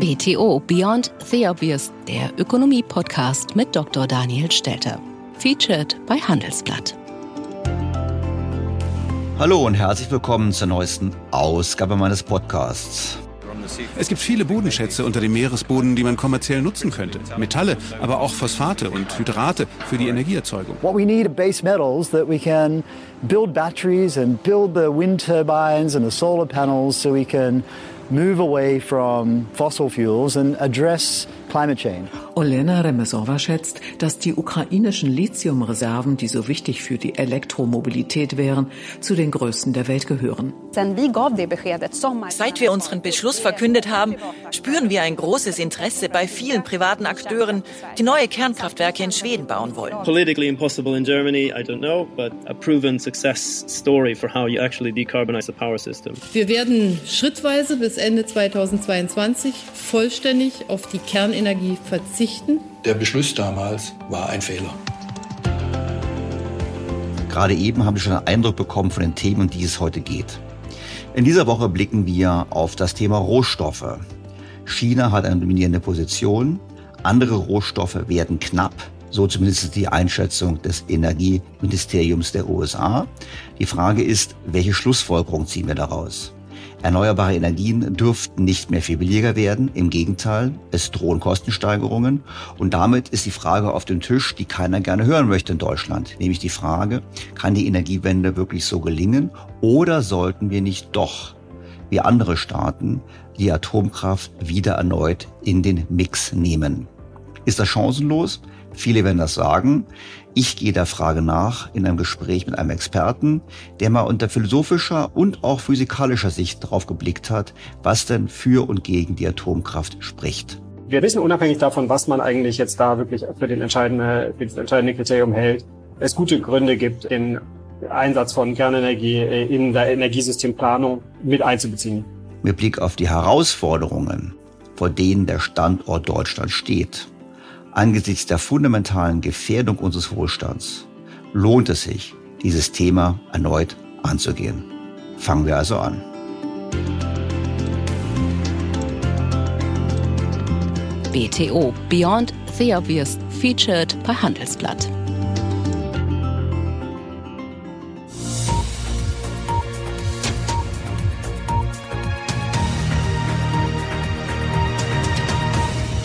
BTO Beyond the Obvious, der Ökonomie-Podcast mit Dr. Daniel Stelter. Featured bei Handelsblatt. Hallo und herzlich willkommen zur neuesten Ausgabe meines Podcasts. Es gibt viele Bodenschätze unter dem Meeresboden, die man kommerziell nutzen könnte. Metalle, aber auch Phosphate und Hydrate für die Energieerzeugung. What we need are base metals that we can build batteries and build the wind turbines and the solar panels so we can move away from fossil fuels and address climate change. Olena Remesova schätzt, dass die ukrainischen Lithiumreserven, die so wichtig für die Elektromobilität wären, zu den größten der Welt gehören. Seit wir unseren Beschluss verkündet haben, spüren wir ein großes Interesse bei vielen privaten Akteuren, die neue Kernkraftwerke in Schweden bauen wollen. Politically impossible in Germany, I don't know, but a proven success story for how you actually decarbonize the power system. Wir werden schrittweise bis Ende 2022 vollständig auf die Kernenergie verzichten verzichten? Der Beschluss damals war ein Fehler. Gerade eben haben wir schon einen Eindruck bekommen von den Themen, um die es heute geht. In dieser Woche blicken wir auf das Thema Rohstoffe. China hat eine dominierende Position, andere Rohstoffe werden knapp, so zumindest die Einschätzung des Energieministeriums der USA. Die Frage ist, welche Schlussfolgerung ziehen wir daraus? Erneuerbare Energien dürften nicht mehr viel billiger werden. Im Gegenteil, es drohen Kostensteigerungen. Und damit ist die Frage auf dem Tisch, die keiner gerne hören möchte in Deutschland. Nämlich die Frage, kann die Energiewende wirklich so gelingen? Oder sollten wir nicht doch, wie andere Staaten, die Atomkraft wieder erneut in den Mix nehmen? Ist das chancenlos? Viele werden das sagen. Ich gehe der Frage nach in einem Gespräch mit einem Experten, der mal unter philosophischer und auch physikalischer Sicht darauf geblickt hat, was denn für und gegen die Atomkraft spricht. Wir wissen unabhängig davon, was man eigentlich jetzt da wirklich für, den entscheidende, für das entscheidende Kriterium hält, es gute Gründe gibt, den Einsatz von Kernenergie in der Energiesystemplanung mit einzubeziehen. Mit Blick auf die Herausforderungen, vor denen der Standort Deutschland steht, Angesichts der fundamentalen Gefährdung unseres Wohlstands lohnt es sich, dieses Thema erneut anzugehen. Fangen wir also an. BTO Beyond the Obvious featured bei Handelsblatt.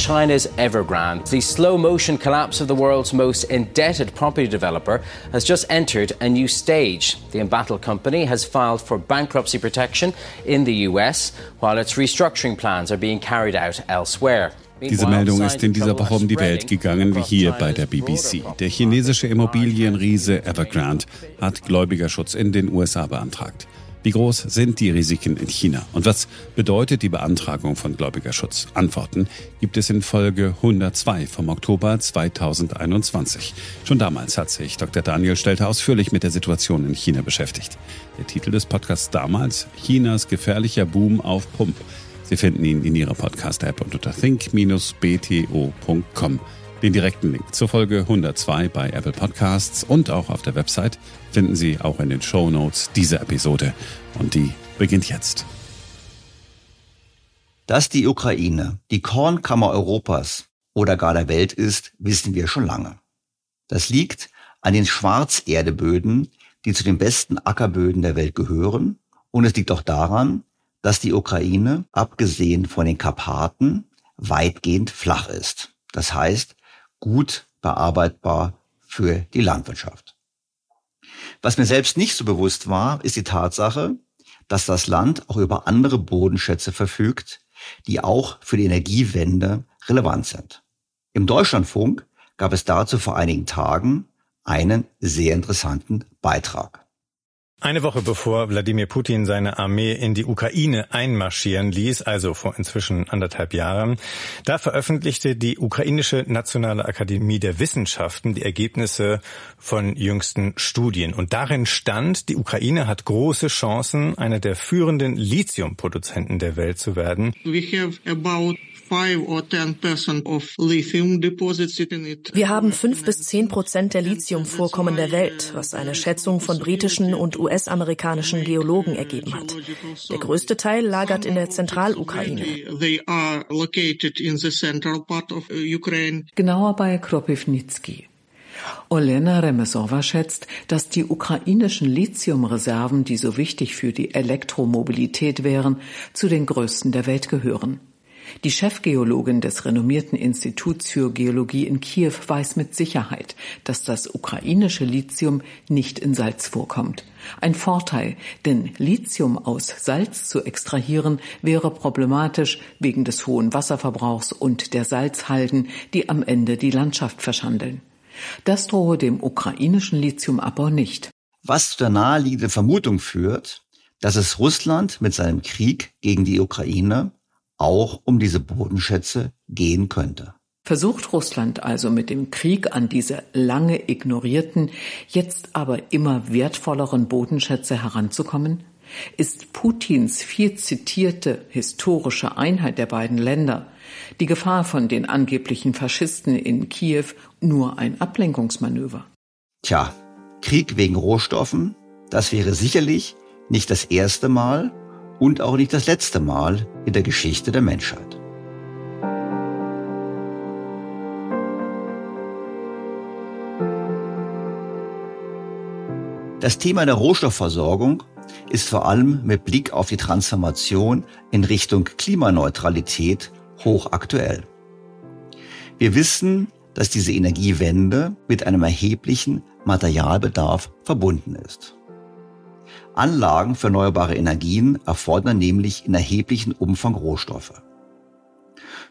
China's Evergrande. The slow motion collapse of the world's most indebted property developer has just entered a new stage. The embattled company has filed for bankruptcy protection in the US, while its restructuring plans are being carried out elsewhere. Diese Meldung ist in dieser Woche um die Welt gegangen, wie hier bei der BBC. Der chinesische Immobilienriese Evergrande hat Gläubigerschutz in den USA beantragt. Wie groß sind die Risiken in China? Und was bedeutet die Beantragung von Gläubigerschutz? Antworten gibt es in Folge 102 vom Oktober 2021. Schon damals hat sich Dr. Daniel Stelter ausführlich mit der Situation in China beschäftigt. Der Titel des Podcasts damals Chinas gefährlicher Boom auf Pump. Sie finden ihn in Ihrer Podcast-App und unter think-bto.com. Den direkten Link zur Folge 102 bei Apple Podcasts und auch auf der Website finden Sie auch in den Show Notes dieser Episode. Und die beginnt jetzt. Dass die Ukraine die Kornkammer Europas oder gar der Welt ist, wissen wir schon lange. Das liegt an den Schwarzerdeböden, die zu den besten Ackerböden der Welt gehören. Und es liegt auch daran, dass die Ukraine, abgesehen von den Karpaten, weitgehend flach ist. Das heißt, gut bearbeitbar für die Landwirtschaft. Was mir selbst nicht so bewusst war, ist die Tatsache, dass das Land auch über andere Bodenschätze verfügt, die auch für die Energiewende relevant sind. Im Deutschlandfunk gab es dazu vor einigen Tagen einen sehr interessanten Beitrag. Eine Woche bevor Wladimir Putin seine Armee in die Ukraine einmarschieren ließ, also vor inzwischen anderthalb Jahren, da veröffentlichte die ukrainische Nationale Akademie der Wissenschaften die Ergebnisse von jüngsten Studien. Und darin stand, die Ukraine hat große Chancen, einer der führenden Lithiumproduzenten der Welt zu werden. Wir haben fünf bis zehn Prozent der Lithiumvorkommen der Welt, was eine Schätzung von britischen und US US-amerikanischen Geologen ergeben hat. Der größte Teil lagert in der Zentralukraine. Genauer bei Kropivnitsky. Olena Remesowa schätzt, dass die ukrainischen Lithiumreserven, die so wichtig für die Elektromobilität wären, zu den größten der Welt gehören. Die Chefgeologin des renommierten Instituts für Geologie in Kiew weiß mit Sicherheit, dass das ukrainische Lithium nicht in Salz vorkommt. Ein Vorteil, denn Lithium aus Salz zu extrahieren wäre problematisch wegen des hohen Wasserverbrauchs und der Salzhalden, die am Ende die Landschaft verschandeln. Das drohe dem ukrainischen Lithiumabbau nicht. Was zu der naheliegenden Vermutung führt, dass es Russland mit seinem Krieg gegen die Ukraine auch um diese Bodenschätze gehen könnte. Versucht Russland also mit dem Krieg an diese lange ignorierten, jetzt aber immer wertvolleren Bodenschätze heranzukommen? Ist Putins viel zitierte historische Einheit der beiden Länder, die Gefahr von den angeblichen Faschisten in Kiew, nur ein Ablenkungsmanöver? Tja, Krieg wegen Rohstoffen, das wäre sicherlich nicht das erste Mal und auch nicht das letzte Mal in der Geschichte der Menschheit. Das Thema der Rohstoffversorgung ist vor allem mit Blick auf die Transformation in Richtung Klimaneutralität hochaktuell. Wir wissen, dass diese Energiewende mit einem erheblichen Materialbedarf verbunden ist. Anlagen für erneuerbare Energien erfordern nämlich in erheblichem Umfang Rohstoffe.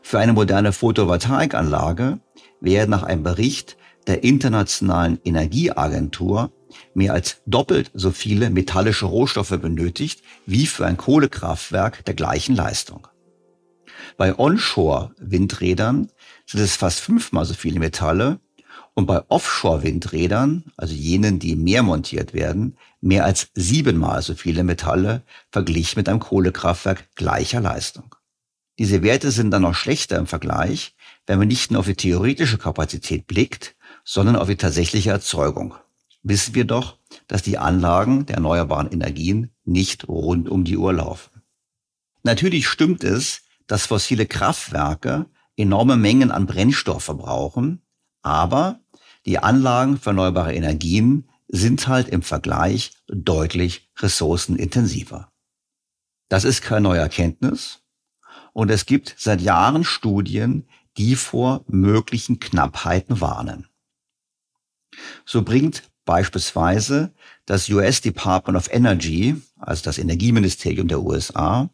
Für eine moderne Photovoltaikanlage werden nach einem Bericht der Internationalen Energieagentur mehr als doppelt so viele metallische Rohstoffe benötigt wie für ein Kohlekraftwerk der gleichen Leistung. Bei Onshore-Windrädern sind es fast fünfmal so viele Metalle und bei Offshore-Windrädern, also jenen, die im Meer montiert werden, mehr als siebenmal so viele Metalle verglichen mit einem Kohlekraftwerk gleicher Leistung. Diese Werte sind dann noch schlechter im Vergleich, wenn man nicht nur auf die theoretische Kapazität blickt, sondern auf die tatsächliche Erzeugung. Wissen wir doch, dass die Anlagen der erneuerbaren Energien nicht rund um die Uhr laufen. Natürlich stimmt es, dass fossile Kraftwerke enorme Mengen an Brennstoff verbrauchen, aber die Anlagen für erneuerbare Energien sind halt im Vergleich deutlich ressourcenintensiver. Das ist keine neue Erkenntnis und es gibt seit Jahren Studien, die vor möglichen Knappheiten warnen. So bringt beispielsweise das US Department of Energy, also das Energieministerium der USA,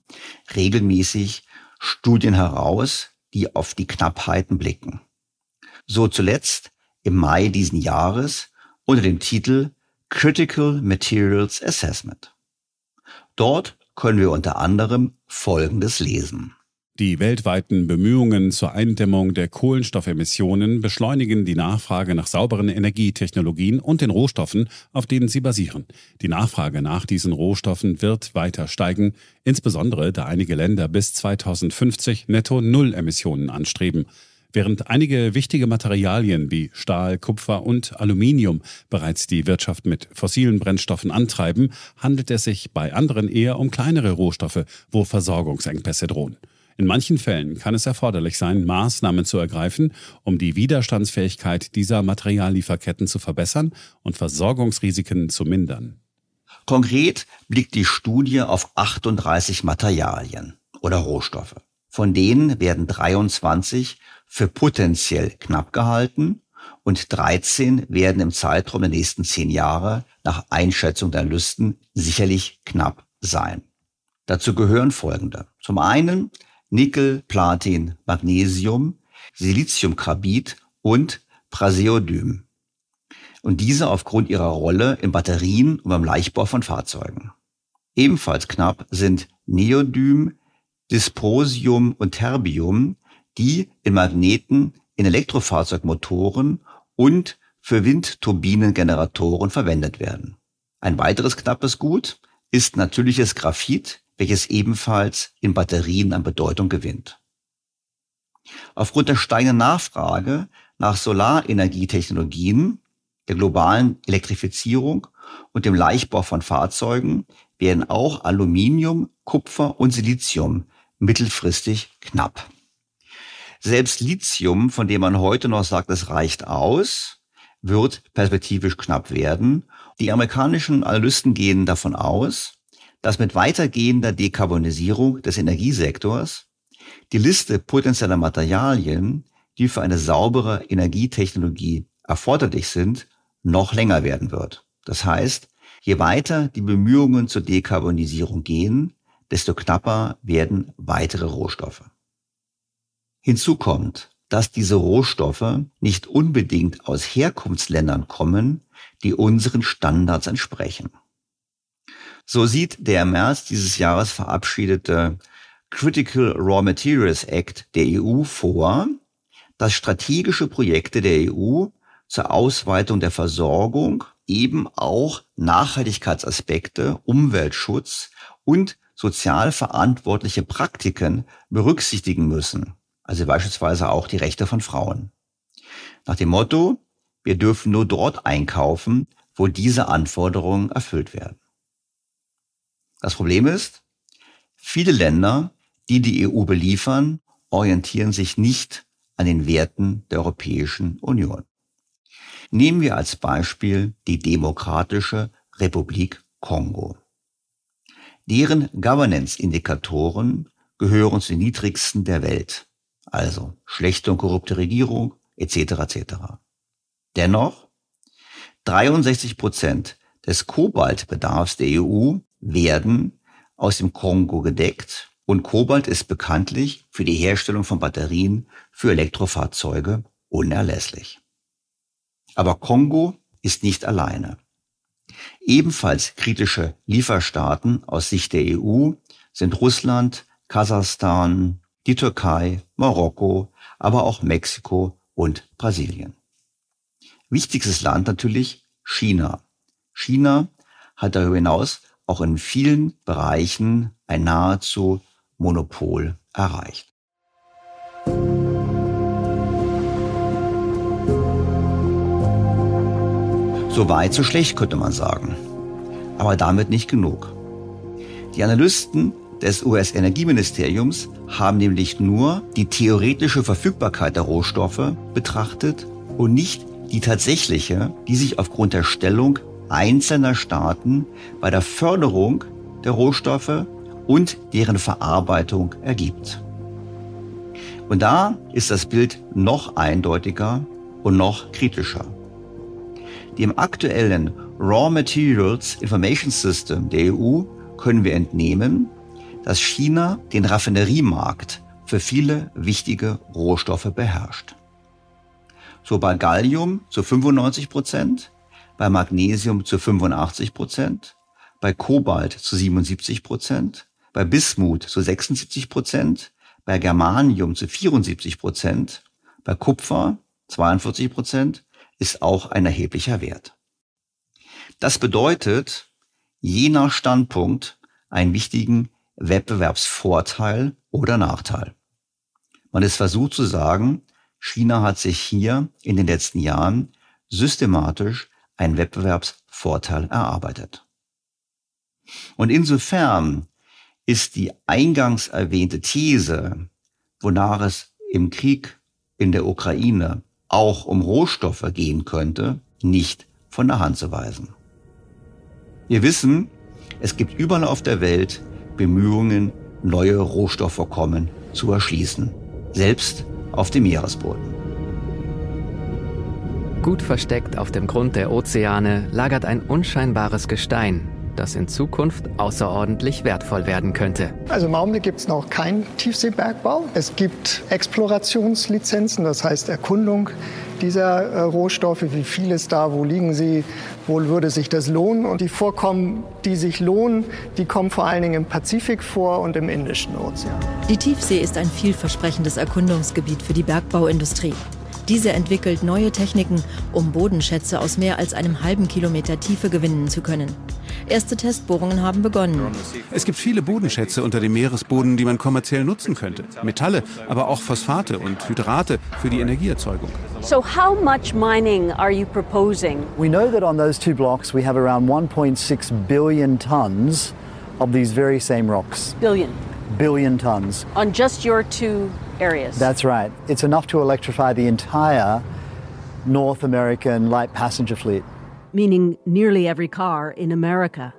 regelmäßig Studien heraus, die auf die Knappheiten blicken. So zuletzt im Mai diesen Jahres unter dem Titel Critical Materials Assessment. Dort können wir unter anderem Folgendes lesen. Die weltweiten Bemühungen zur Eindämmung der Kohlenstoffemissionen beschleunigen die Nachfrage nach sauberen Energietechnologien und den Rohstoffen, auf denen sie basieren. Die Nachfrage nach diesen Rohstoffen wird weiter steigen, insbesondere da einige Länder bis 2050 netto Null Emissionen anstreben. Während einige wichtige Materialien wie Stahl, Kupfer und Aluminium bereits die Wirtschaft mit fossilen Brennstoffen antreiben, handelt es sich bei anderen eher um kleinere Rohstoffe, wo Versorgungsengpässe drohen. In manchen Fällen kann es erforderlich sein, Maßnahmen zu ergreifen, um die Widerstandsfähigkeit dieser Materiallieferketten zu verbessern und Versorgungsrisiken zu mindern. Konkret blickt die Studie auf 38 Materialien oder Rohstoffe. Von denen werden 23 für potenziell knapp gehalten und 13 werden im Zeitraum der nächsten zehn Jahre nach Einschätzung der Analysten sicherlich knapp sein. Dazu gehören folgende. Zum einen Nickel, Platin, Magnesium, Siliziumcarbid und Praseodym. Und diese aufgrund ihrer Rolle in Batterien und beim Leichtbau von Fahrzeugen. Ebenfalls knapp sind Neodym, Dysprosium und Terbium, die in Magneten, in Elektrofahrzeugmotoren und für Windturbinengeneratoren verwendet werden. Ein weiteres knappes Gut ist natürliches Graphit, welches ebenfalls in Batterien an Bedeutung gewinnt. Aufgrund der steigenden Nachfrage nach Solarenergietechnologien, der globalen Elektrifizierung und dem Leichtbau von Fahrzeugen werden auch Aluminium, Kupfer und Silizium mittelfristig knapp. Selbst Lithium, von dem man heute noch sagt, es reicht aus, wird perspektivisch knapp werden. Die amerikanischen Analysten gehen davon aus, dass mit weitergehender Dekarbonisierung des Energiesektors die Liste potenzieller Materialien, die für eine saubere Energietechnologie erforderlich sind, noch länger werden wird. Das heißt, je weiter die Bemühungen zur Dekarbonisierung gehen, desto knapper werden weitere Rohstoffe. Hinzu kommt, dass diese Rohstoffe nicht unbedingt aus Herkunftsländern kommen, die unseren Standards entsprechen. So sieht der im März dieses Jahres verabschiedete Critical Raw Materials Act der EU vor, dass strategische Projekte der EU zur Ausweitung der Versorgung eben auch Nachhaltigkeitsaspekte, Umweltschutz und sozial verantwortliche Praktiken berücksichtigen müssen, also beispielsweise auch die Rechte von Frauen. Nach dem Motto, wir dürfen nur dort einkaufen, wo diese Anforderungen erfüllt werden. Das Problem ist, viele Länder, die die EU beliefern, orientieren sich nicht an den Werten der Europäischen Union. Nehmen wir als Beispiel die Demokratische Republik Kongo. Deren Governance-Indikatoren gehören zu den niedrigsten der Welt, also schlechte und korrupte Regierung etc. etc. Dennoch 63 Prozent des Kobaltbedarfs der EU werden aus dem Kongo gedeckt und Kobalt ist bekanntlich für die Herstellung von Batterien für Elektrofahrzeuge unerlässlich. Aber Kongo ist nicht alleine. Ebenfalls kritische Lieferstaaten aus Sicht der EU sind Russland, Kasachstan, die Türkei, Marokko, aber auch Mexiko und Brasilien. Wichtigstes Land natürlich China. China hat darüber hinaus auch in vielen Bereichen ein nahezu Monopol erreicht. So weit, so schlecht könnte man sagen. Aber damit nicht genug. Die Analysten des US-Energieministeriums haben nämlich nur die theoretische Verfügbarkeit der Rohstoffe betrachtet und nicht die tatsächliche, die sich aufgrund der Stellung einzelner Staaten bei der Förderung der Rohstoffe und deren Verarbeitung ergibt. Und da ist das Bild noch eindeutiger und noch kritischer. Dem aktuellen Raw Materials Information System der EU können wir entnehmen, dass China den Raffineriemarkt für viele wichtige Rohstoffe beherrscht. So bei Gallium zu 95 Prozent, bei Magnesium zu 85 Prozent, bei Kobalt zu 77 Prozent, bei Bismut zu 76 Prozent, bei Germanium zu 74 Prozent, bei Kupfer 42 Prozent ist auch ein erheblicher Wert. Das bedeutet, je nach Standpunkt einen wichtigen Wettbewerbsvorteil oder Nachteil. Man ist versucht zu sagen, China hat sich hier in den letzten Jahren systematisch einen Wettbewerbsvorteil erarbeitet. Und insofern ist die eingangs erwähnte These, wonach es im Krieg in der Ukraine auch um Rohstoffe gehen könnte, nicht von der Hand zu weisen. Wir wissen, es gibt überall auf der Welt Bemühungen, neue Rohstoffvorkommen zu erschließen, selbst auf dem Meeresboden. Gut versteckt auf dem Grund der Ozeane lagert ein unscheinbares Gestein, das in Zukunft außerordentlich wertvoll werden könnte. Also im Augenblick gibt es noch keinen Tiefseebergbau. Es gibt Explorationslizenzen, das heißt Erkundung dieser äh, Rohstoffe, wie viel ist da, wo liegen sie, wo würde sich das lohnen. Und die Vorkommen, die sich lohnen, die kommen vor allen Dingen im Pazifik vor und im Indischen Ozean. Die Tiefsee ist ein vielversprechendes Erkundungsgebiet für die Bergbauindustrie. Diese entwickelt neue Techniken, um Bodenschätze aus mehr als einem halben Kilometer Tiefe gewinnen zu können. Erste Testbohrungen haben begonnen. Es gibt viele Bodenschätze unter dem Meeresboden, die man kommerziell nutzen könnte. Metalle, aber auch Phosphate und Hydrate für die Energieerzeugung. So how much mining are you proposing? We know that on those two blocks we have around 1.6 billion tons of these very same rocks. Billion. Billion tons. On just your two areas. That's right. It's enough to electrify the entire North American light passenger fleet. Meaning nearly every car in America.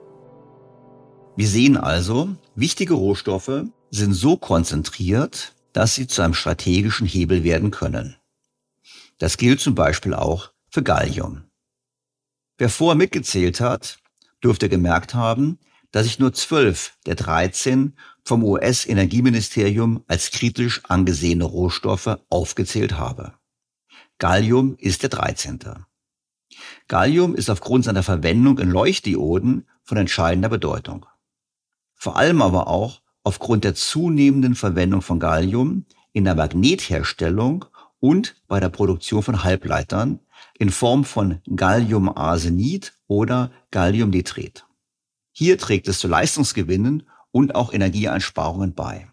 Wir sehen also, wichtige Rohstoffe sind so konzentriert, dass sie zu einem strategischen Hebel werden können. Das gilt zum Beispiel auch für Gallium. Wer vorher mitgezählt hat, dürfte gemerkt haben, dass ich nur zwölf der 13 vom US-Energieministerium als kritisch angesehene Rohstoffe aufgezählt habe. Gallium ist der 13. Gallium ist aufgrund seiner Verwendung in Leuchtdioden von entscheidender Bedeutung. Vor allem aber auch aufgrund der zunehmenden Verwendung von Gallium in der Magnetherstellung und bei der Produktion von Halbleitern in Form von Galliumarsenid oder Galliumnitrit. Hier trägt es zu Leistungsgewinnen und auch Energieeinsparungen bei.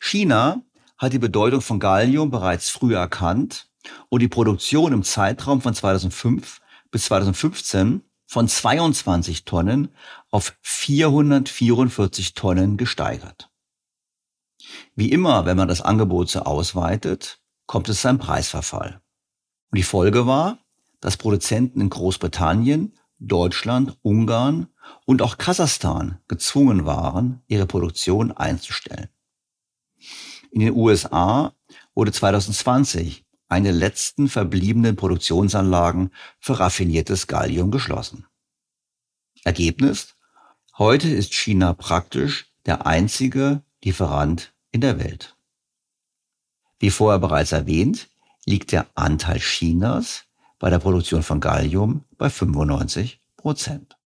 China hat die Bedeutung von Gallium bereits früher erkannt und die Produktion im Zeitraum von 2005 bis 2015 von 22 Tonnen auf 444 Tonnen gesteigert. Wie immer, wenn man das Angebot so ausweitet, kommt es zu einem Preisverfall. Und die Folge war, dass Produzenten in Großbritannien, Deutschland, Ungarn und auch Kasachstan gezwungen waren, ihre Produktion einzustellen. In den USA wurde 2020 eine letzten verbliebenen Produktionsanlagen für raffiniertes Gallium geschlossen. Ergebnis? Heute ist China praktisch der einzige Lieferant in der Welt. Wie vorher bereits erwähnt, liegt der Anteil Chinas bei der Produktion von Gallium bei 95 Prozent.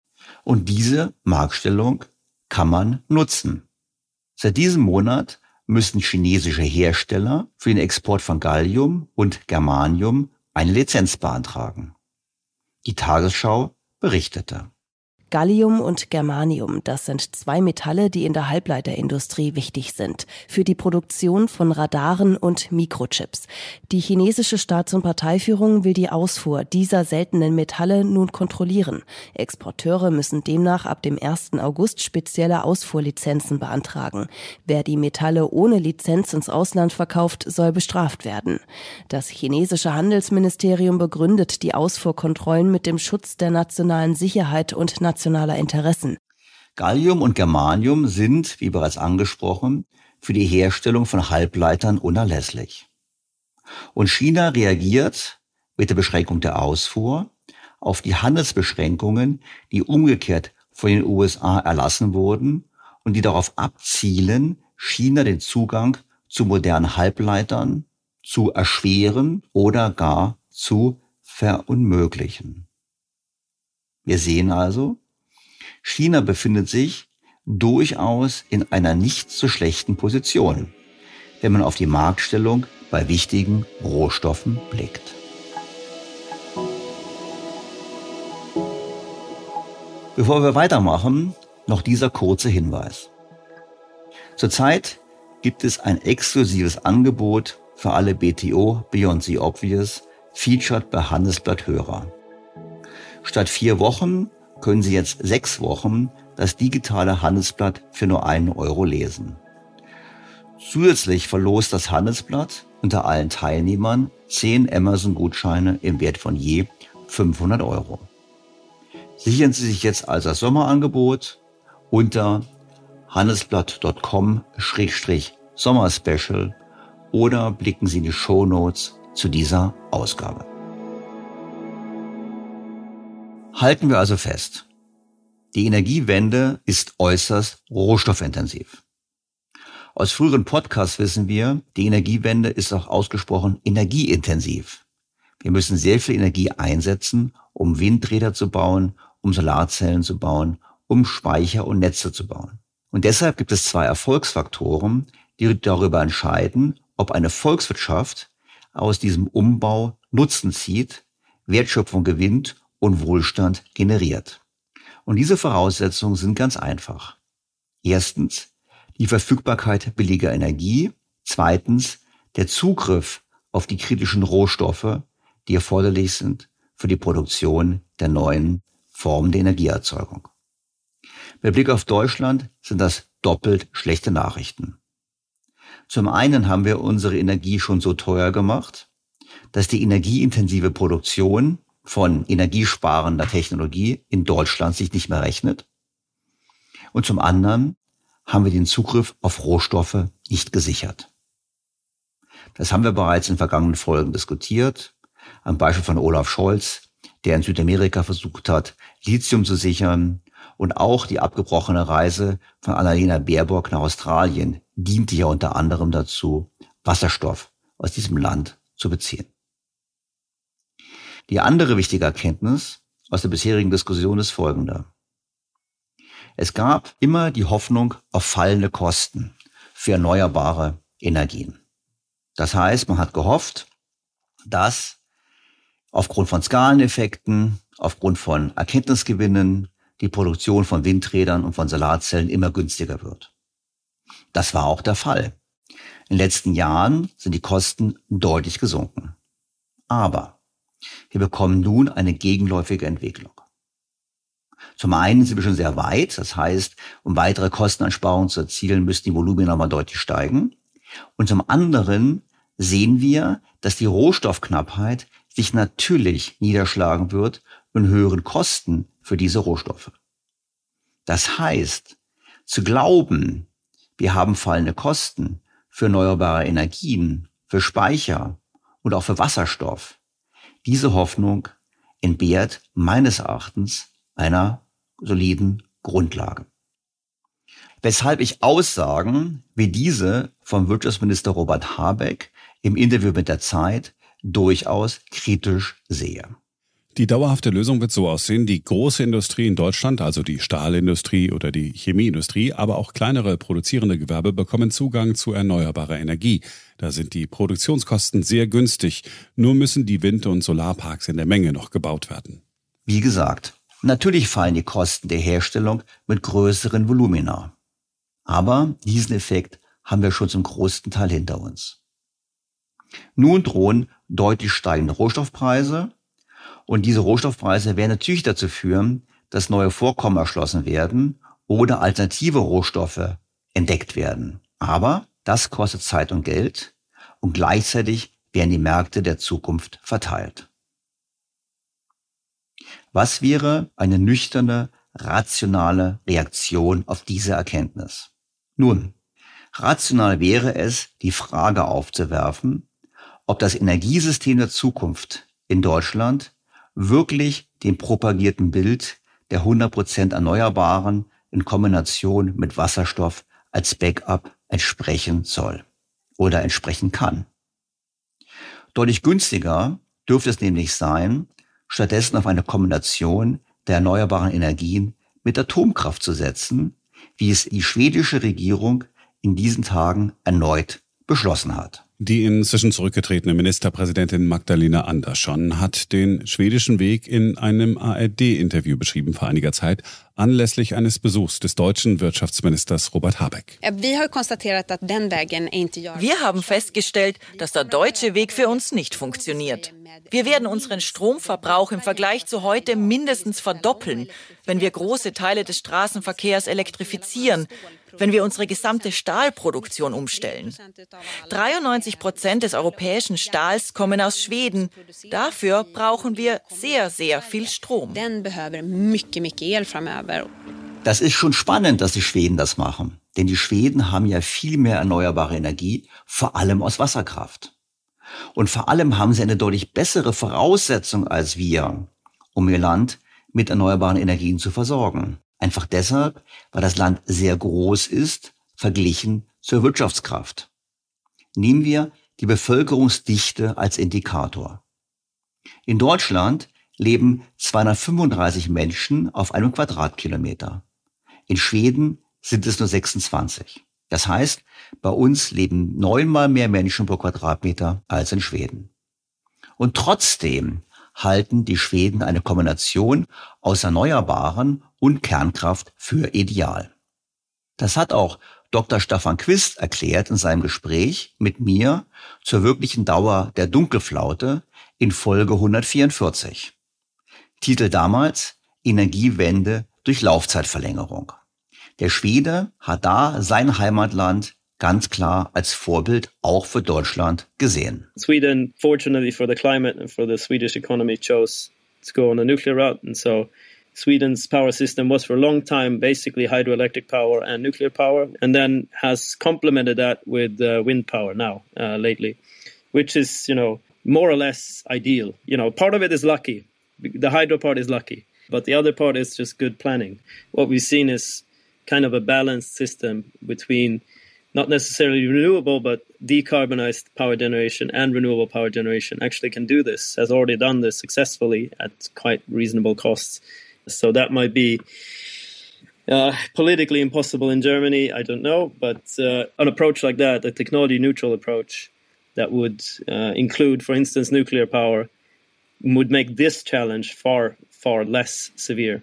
Und diese Marktstellung kann man nutzen. Seit diesem Monat müssen chinesische Hersteller für den Export von Gallium und Germanium eine Lizenz beantragen. Die Tagesschau berichtete. Gallium und Germanium, das sind zwei Metalle, die in der Halbleiterindustrie wichtig sind, für die Produktion von Radaren und Mikrochips. Die chinesische Staats- und Parteiführung will die Ausfuhr dieser seltenen Metalle nun kontrollieren. Exporteure müssen demnach ab dem 1. August spezielle Ausfuhrlizenzen beantragen. Wer die Metalle ohne Lizenz ins Ausland verkauft, soll bestraft werden. Das chinesische Handelsministerium begründet die Ausfuhrkontrollen mit dem Schutz der nationalen Sicherheit und nationalen nationaler Interessen. Gallium und Germanium sind, wie bereits angesprochen, für die Herstellung von Halbleitern unerlässlich. Und China reagiert mit der Beschränkung der Ausfuhr auf die Handelsbeschränkungen, die umgekehrt von den USA erlassen wurden und die darauf abzielen, China den Zugang zu modernen Halbleitern zu erschweren oder gar zu verunmöglichen. Wir sehen also, China befindet sich durchaus in einer nicht so schlechten Position, wenn man auf die Marktstellung bei wichtigen Rohstoffen blickt. Bevor wir weitermachen, noch dieser kurze Hinweis. Zurzeit gibt es ein exklusives Angebot für alle BTO Beyond the Obvious, featured bei Handelsblatt Hörer. Statt vier Wochen können Sie jetzt sechs Wochen das digitale Handelsblatt für nur einen Euro lesen. Zusätzlich verlost das Handelsblatt unter allen Teilnehmern zehn Amazon-Gutscheine im Wert von je 500 Euro. Sichern Sie sich jetzt also das Sommerangebot unter handelsblatt.com-sommerspecial oder blicken Sie in die Show Notes zu dieser Ausgabe. Halten wir also fest. Die Energiewende ist äußerst rohstoffintensiv. Aus früheren Podcasts wissen wir, die Energiewende ist auch ausgesprochen energieintensiv. Wir müssen sehr viel Energie einsetzen, um Windräder zu bauen, um Solarzellen zu bauen, um Speicher und Netze zu bauen. Und deshalb gibt es zwei Erfolgsfaktoren, die darüber entscheiden, ob eine Volkswirtschaft aus diesem Umbau Nutzen zieht, Wertschöpfung gewinnt und Wohlstand generiert. Und diese Voraussetzungen sind ganz einfach. Erstens die Verfügbarkeit billiger Energie. Zweitens der Zugriff auf die kritischen Rohstoffe, die erforderlich sind für die Produktion der neuen Formen der Energieerzeugung. Mit Blick auf Deutschland sind das doppelt schlechte Nachrichten. Zum einen haben wir unsere Energie schon so teuer gemacht, dass die energieintensive Produktion von energiesparender Technologie in Deutschland sich nicht mehr rechnet. Und zum anderen haben wir den Zugriff auf Rohstoffe nicht gesichert. Das haben wir bereits in vergangenen Folgen diskutiert. Am Beispiel von Olaf Scholz, der in Südamerika versucht hat, Lithium zu sichern. Und auch die abgebrochene Reise von Annalena Baerbock nach Australien diente ja unter anderem dazu, Wasserstoff aus diesem Land zu beziehen. Die andere wichtige Erkenntnis aus der bisherigen Diskussion ist folgende. Es gab immer die Hoffnung auf fallende Kosten für erneuerbare Energien. Das heißt, man hat gehofft, dass aufgrund von Skaleneffekten, aufgrund von Erkenntnisgewinnen die Produktion von Windrädern und von Solarzellen immer günstiger wird. Das war auch der Fall. In den letzten Jahren sind die Kosten deutlich gesunken. Aber wir bekommen nun eine gegenläufige Entwicklung. Zum einen sind wir schon sehr weit, das heißt, um weitere Kosteneinsparungen zu erzielen, müssen die Volumina mal deutlich steigen. Und zum anderen sehen wir, dass die Rohstoffknappheit sich natürlich niederschlagen wird in höheren Kosten für diese Rohstoffe. Das heißt, zu glauben, wir haben fallende Kosten für erneuerbare Energien, für Speicher und auch für Wasserstoff, diese Hoffnung entbehrt meines Erachtens einer soliden Grundlage. Weshalb ich Aussagen wie diese vom Wirtschaftsminister Robert Habeck im Interview mit der Zeit durchaus kritisch sehe. Die dauerhafte Lösung wird so aussehen, die große Industrie in Deutschland, also die Stahlindustrie oder die Chemieindustrie, aber auch kleinere produzierende Gewerbe bekommen Zugang zu erneuerbarer Energie. Da sind die Produktionskosten sehr günstig, nur müssen die Wind- und Solarparks in der Menge noch gebaut werden. Wie gesagt, natürlich fallen die Kosten der Herstellung mit größeren Volumina. Aber diesen Effekt haben wir schon zum größten Teil hinter uns. Nun drohen deutlich steigende Rohstoffpreise und diese Rohstoffpreise werden natürlich dazu führen, dass neue Vorkommen erschlossen werden oder alternative Rohstoffe entdeckt werden. Aber das kostet Zeit und Geld und gleichzeitig werden die Märkte der Zukunft verteilt. Was wäre eine nüchterne, rationale Reaktion auf diese Erkenntnis? Nun, rational wäre es, die Frage aufzuwerfen, ob das Energiesystem der Zukunft in Deutschland wirklich dem propagierten Bild der 100% Erneuerbaren in Kombination mit Wasserstoff als Backup entsprechen soll oder entsprechen kann. Deutlich günstiger dürfte es nämlich sein, stattdessen auf eine Kombination der erneuerbaren Energien mit Atomkraft zu setzen, wie es die schwedische Regierung in diesen Tagen erneut beschlossen hat. Die inzwischen zurückgetretene Ministerpräsidentin Magdalena Andersson hat den schwedischen Weg in einem ARD-Interview beschrieben vor einiger Zeit, anlässlich eines Besuchs des deutschen Wirtschaftsministers Robert Habeck. Wir haben festgestellt, dass der deutsche Weg für uns nicht funktioniert. Wir werden unseren Stromverbrauch im Vergleich zu heute mindestens verdoppeln, wenn wir große Teile des Straßenverkehrs elektrifizieren wenn wir unsere gesamte Stahlproduktion umstellen. 93 Prozent des europäischen Stahls kommen aus Schweden. Dafür brauchen wir sehr, sehr viel Strom. Das ist schon spannend, dass die Schweden das machen. Denn die Schweden haben ja viel mehr erneuerbare Energie, vor allem aus Wasserkraft. Und vor allem haben sie eine deutlich bessere Voraussetzung als wir, um ihr Land mit erneuerbaren Energien zu versorgen. Einfach deshalb, weil das Land sehr groß ist, verglichen zur Wirtschaftskraft. Nehmen wir die Bevölkerungsdichte als Indikator. In Deutschland leben 235 Menschen auf einem Quadratkilometer. In Schweden sind es nur 26. Das heißt, bei uns leben neunmal mehr Menschen pro Quadratmeter als in Schweden. Und trotzdem halten die Schweden eine Kombination aus erneuerbaren und Kernkraft für ideal. Das hat auch Dr. Stefan Quist erklärt in seinem Gespräch mit mir zur wirklichen Dauer der Dunkelflaute in Folge 144. Titel damals Energiewende durch Laufzeitverlängerung. Der Schwede hat da sein Heimatland ganz klar als Vorbild auch für Deutschland gesehen. Sweden, fortunately for the climate and for the Swedish economy, chose to go on a nuclear route, and so Sweden's power system was for a long time basically hydroelectric power and nuclear power, and then has complemented that with uh, wind power now uh, lately, which is you know more or less ideal. You know, part of it is lucky. The hydro part is lucky, but the other part is just good planning. What we've seen is kind of a balanced system between not necessarily renewable, but decarbonized power generation and renewable power generation actually can do this, has already done this successfully at quite reasonable costs. So that might be uh, politically impossible in Germany. I don't know, but uh, an approach like that, a technology neutral approach that would uh, include, for instance, nuclear power, would make this challenge far, far less severe.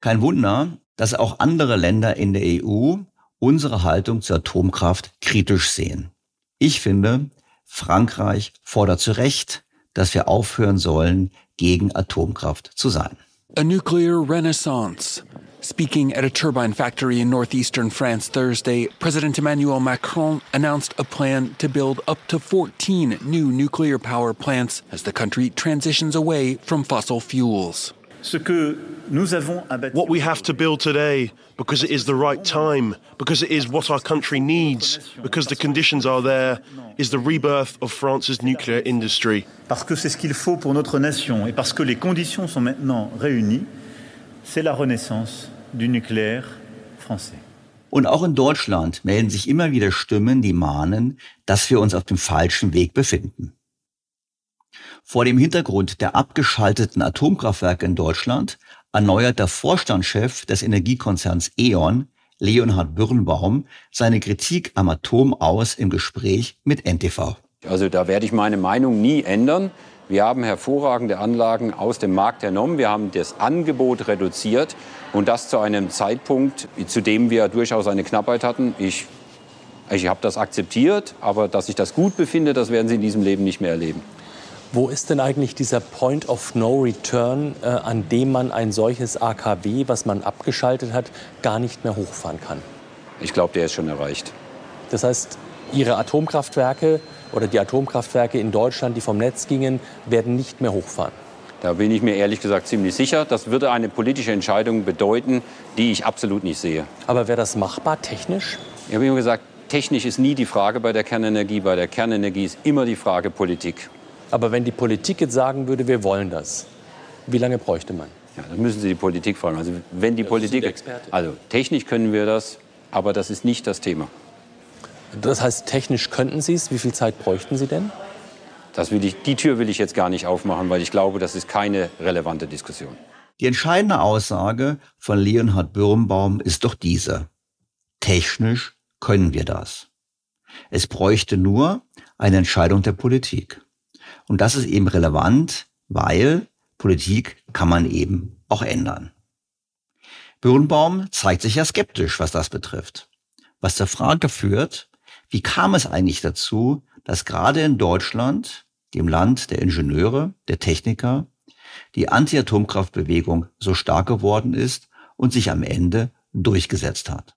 Kein Wunder, dass auch andere Länder in der EU unsere Haltung zur Atomkraft kritisch sehen. Ich finde, Frankreich fordert zu Recht, dass wir aufhören sollen, gegen Atomkraft zu sein. A nuclear renaissance. Speaking at a turbine factory in northeastern France Thursday, President Emmanuel Macron announced a plan to build up to 14 new nuclear power plants as the country transitions away from fossil fuels. What we have to build today, because it is the right time, because it is what our country needs, because the conditions are there, is the rebirth of France's nuclear industry. Parce que c'est ce qu'il faut pour notre nation et parce que les conditions sont maintenant réunies, c'est la renaissance du nucléaire français. Und auch in Deutschland melden sich immer wieder Stimmen, die mahnen, dass wir uns auf dem falschen Weg befinden. Vor dem Hintergrund der abgeschalteten Atomkraftwerke in Deutschland erneuert der Vorstandschef des Energiekonzerns E.ON, Leonhard Birnbaum, seine Kritik am Atom aus im Gespräch mit NTV. Also da werde ich meine Meinung nie ändern. Wir haben hervorragende Anlagen aus dem Markt ernommen. Wir haben das Angebot reduziert und das zu einem Zeitpunkt, zu dem wir durchaus eine Knappheit hatten. Ich, ich habe das akzeptiert, aber dass ich das gut befinde, das werden Sie in diesem Leben nicht mehr erleben. Wo ist denn eigentlich dieser Point of No Return, äh, an dem man ein solches AKW, was man abgeschaltet hat, gar nicht mehr hochfahren kann? Ich glaube, der ist schon erreicht. Das heißt, Ihre Atomkraftwerke oder die Atomkraftwerke in Deutschland, die vom Netz gingen, werden nicht mehr hochfahren? Da bin ich mir ehrlich gesagt ziemlich sicher. Das würde eine politische Entscheidung bedeuten, die ich absolut nicht sehe. Aber wäre das machbar technisch? Ich habe immer gesagt, technisch ist nie die Frage bei der Kernenergie. Bei der Kernenergie ist immer die Frage Politik. Aber wenn die Politik jetzt sagen würde, wir wollen das, wie lange bräuchte man? Ja, dann müssen Sie die Politik fragen. Also wenn die ja, Politik, also technisch können wir das, aber das ist nicht das Thema. Das heißt, technisch könnten Sie es. Wie viel Zeit bräuchten Sie denn? Das will ich, die Tür will ich jetzt gar nicht aufmachen, weil ich glaube, das ist keine relevante Diskussion. Die entscheidende Aussage von Leonhard Birnbaum ist doch diese. Technisch können wir das. Es bräuchte nur eine Entscheidung der Politik. Und das ist eben relevant, weil Politik kann man eben auch ändern. Birnbaum zeigt sich ja skeptisch, was das betrifft. Was zur Frage führt, wie kam es eigentlich dazu, dass gerade in Deutschland, dem Land der Ingenieure, der Techniker, die Anti-Atomkraftbewegung so stark geworden ist und sich am Ende durchgesetzt hat?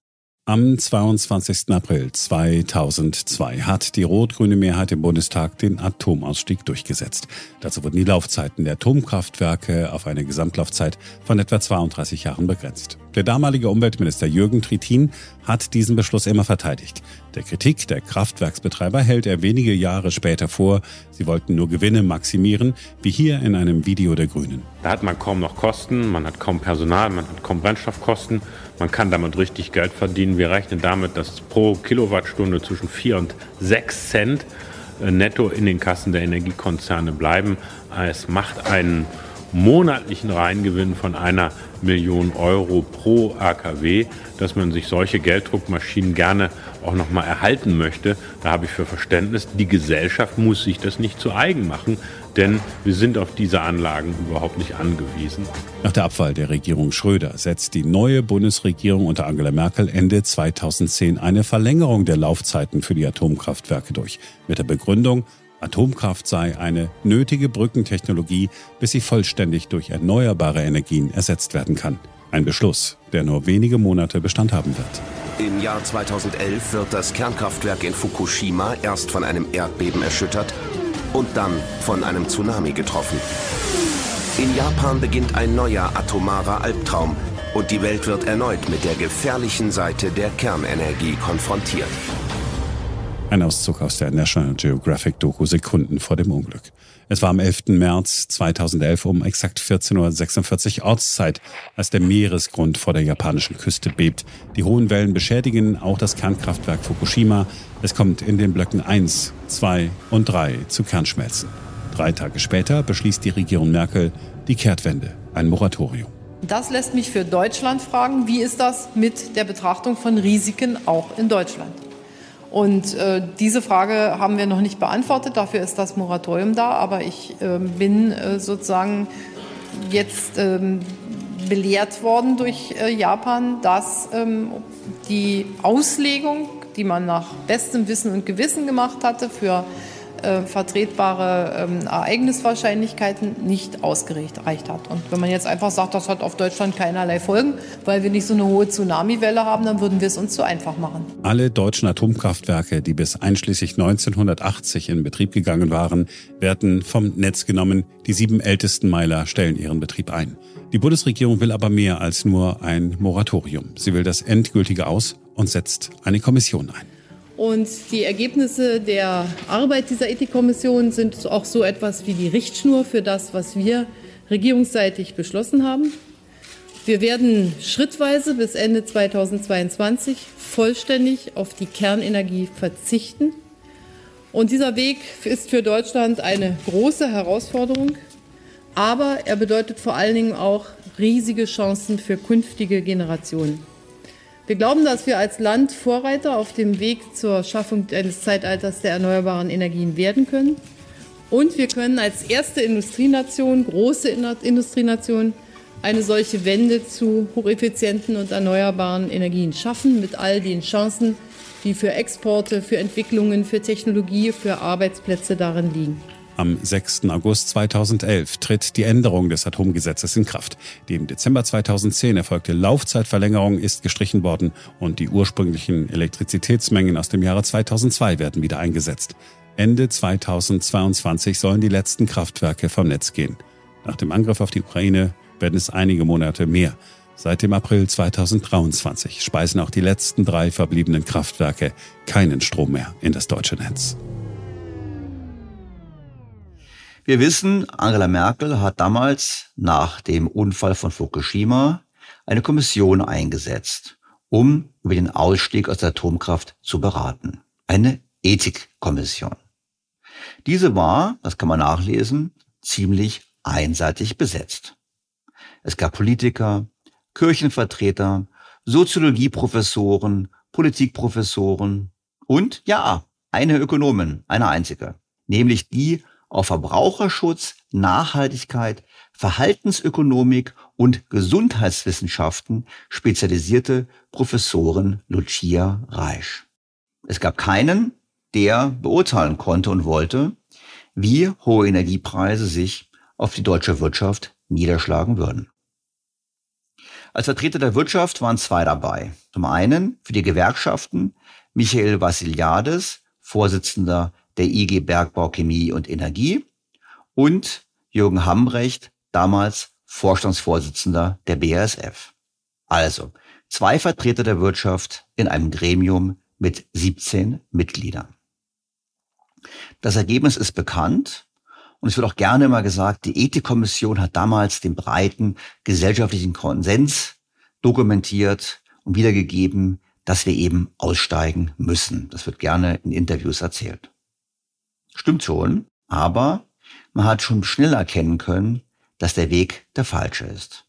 Am 22. April 2002 hat die rot-grüne Mehrheit im Bundestag den Atomausstieg durchgesetzt. Dazu wurden die Laufzeiten der Atomkraftwerke auf eine Gesamtlaufzeit von etwa 32 Jahren begrenzt. Der damalige Umweltminister Jürgen Trittin hat diesen Beschluss immer verteidigt. Der Kritik der Kraftwerksbetreiber hält er wenige Jahre später vor, sie wollten nur Gewinne maximieren, wie hier in einem Video der Grünen. Da hat man kaum noch Kosten, man hat kaum Personal, man hat kaum Brennstoffkosten, man kann damit richtig Geld verdienen. Wir rechnen damit, dass pro Kilowattstunde zwischen 4 und 6 Cent äh, netto in den Kassen der Energiekonzerne bleiben. Es macht einen monatlichen Reingewinn von einer Million Euro pro AKW, dass man sich solche Gelddruckmaschinen gerne auch nochmal erhalten möchte. Da habe ich für Verständnis. Die Gesellschaft muss sich das nicht zu eigen machen. denn wir sind auf diese Anlagen überhaupt nicht angewiesen. Nach der Abwahl der Regierung Schröder setzt die neue Bundesregierung unter Angela Merkel Ende 2010 eine Verlängerung der Laufzeiten für die Atomkraftwerke durch. Mit der Begründung, Atomkraft sei eine nötige Brückentechnologie, bis sie vollständig durch erneuerbare Energien ersetzt werden kann. Ein Beschluss, der nur wenige Monate Bestand haben wird. Im Jahr 2011 wird das Kernkraftwerk in Fukushima erst von einem Erdbeben erschüttert und dann von einem Tsunami getroffen. In Japan beginnt ein neuer atomarer Albtraum und die Welt wird erneut mit der gefährlichen Seite der Kernenergie konfrontiert. Ein Auszug aus der National Geographic Doku Sekunden vor dem Unglück. Es war am 11. März 2011 um exakt 14.46 Uhr Ortszeit, als der Meeresgrund vor der japanischen Küste bebt. Die hohen Wellen beschädigen auch das Kernkraftwerk Fukushima. Es kommt in den Blöcken 1, 2 und 3 zu Kernschmelzen. Drei Tage später beschließt die Regierung Merkel die Kehrtwende, ein Moratorium. Das lässt mich für Deutschland fragen, wie ist das mit der Betrachtung von Risiken auch in Deutschland? Und äh, diese Frage haben wir noch nicht beantwortet. Dafür ist das Moratorium da. Aber ich äh, bin äh, sozusagen jetzt ähm, belehrt worden durch äh, Japan, dass ähm, die Auslegung, die man nach bestem Wissen und Gewissen gemacht hatte für vertretbare ähm, Ereigniswahrscheinlichkeiten nicht ausgereicht hat. Und wenn man jetzt einfach sagt, das hat auf Deutschland keinerlei Folgen, weil wir nicht so eine hohe Tsunamiwelle haben, dann würden wir es uns zu einfach machen. Alle deutschen Atomkraftwerke, die bis einschließlich 1980 in Betrieb gegangen waren, werden vom Netz genommen. Die sieben ältesten Meiler stellen ihren Betrieb ein. Die Bundesregierung will aber mehr als nur ein Moratorium. Sie will das endgültige Aus und setzt eine Kommission ein. Und die Ergebnisse der Arbeit dieser Ethikkommission sind auch so etwas wie die Richtschnur für das, was wir regierungsseitig beschlossen haben. Wir werden schrittweise bis Ende 2022 vollständig auf die Kernenergie verzichten. Und dieser Weg ist für Deutschland eine große Herausforderung, aber er bedeutet vor allen Dingen auch riesige Chancen für künftige Generationen. Wir glauben, dass wir als Land Vorreiter auf dem Weg zur Schaffung eines Zeitalters der erneuerbaren Energien werden können. Und wir können als erste Industrienation, große Industrienation, eine solche Wende zu hocheffizienten und erneuerbaren Energien schaffen, mit all den Chancen, die für Exporte, für Entwicklungen, für Technologie, für Arbeitsplätze darin liegen. Am 6. August 2011 tritt die Änderung des Atomgesetzes in Kraft. Die im Dezember 2010 erfolgte Laufzeitverlängerung ist gestrichen worden und die ursprünglichen Elektrizitätsmengen aus dem Jahre 2002 werden wieder eingesetzt. Ende 2022 sollen die letzten Kraftwerke vom Netz gehen. Nach dem Angriff auf die Ukraine werden es einige Monate mehr. Seit dem April 2023 speisen auch die letzten drei verbliebenen Kraftwerke keinen Strom mehr in das deutsche Netz. Wir wissen, Angela Merkel hat damals nach dem Unfall von Fukushima eine Kommission eingesetzt, um über den Ausstieg aus der Atomkraft zu beraten. Eine Ethikkommission. Diese war, das kann man nachlesen, ziemlich einseitig besetzt. Es gab Politiker, Kirchenvertreter, Soziologieprofessoren, Politikprofessoren und ja, eine Ökonomin, eine einzige, nämlich die auf Verbraucherschutz, Nachhaltigkeit, Verhaltensökonomik und Gesundheitswissenschaften spezialisierte Professorin Lucia Reisch. Es gab keinen, der beurteilen konnte und wollte, wie hohe Energiepreise sich auf die deutsche Wirtschaft niederschlagen würden. Als Vertreter der Wirtschaft waren zwei dabei. Zum einen für die Gewerkschaften Michael Vassiliades, Vorsitzender der IG Bergbau, Chemie und Energie und Jürgen Hambrecht, damals Vorstandsvorsitzender der BASF. Also zwei Vertreter der Wirtschaft in einem Gremium mit 17 Mitgliedern. Das Ergebnis ist bekannt und es wird auch gerne immer gesagt, die Ethikkommission hat damals den breiten gesellschaftlichen Konsens dokumentiert und wiedergegeben, dass wir eben aussteigen müssen. Das wird gerne in Interviews erzählt. Stimmt schon, aber man hat schon schnell erkennen können, dass der Weg der falsche ist.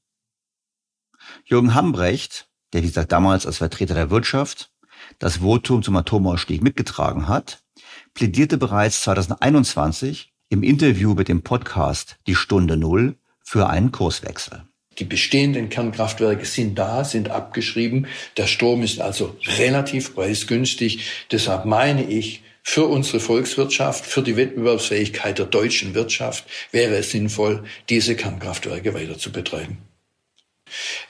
Jürgen Hambrecht, der wie gesagt damals als Vertreter der Wirtschaft das Votum zum Atomausstieg mitgetragen hat, plädierte bereits 2021 im Interview mit dem Podcast Die Stunde Null für einen Kurswechsel. Die bestehenden Kernkraftwerke sind da, sind abgeschrieben. Der Strom ist also relativ preisgünstig. Deshalb meine ich, für unsere Volkswirtschaft, für die Wettbewerbsfähigkeit der deutschen Wirtschaft wäre es sinnvoll, diese Kernkraftwerke weiter zu betreiben.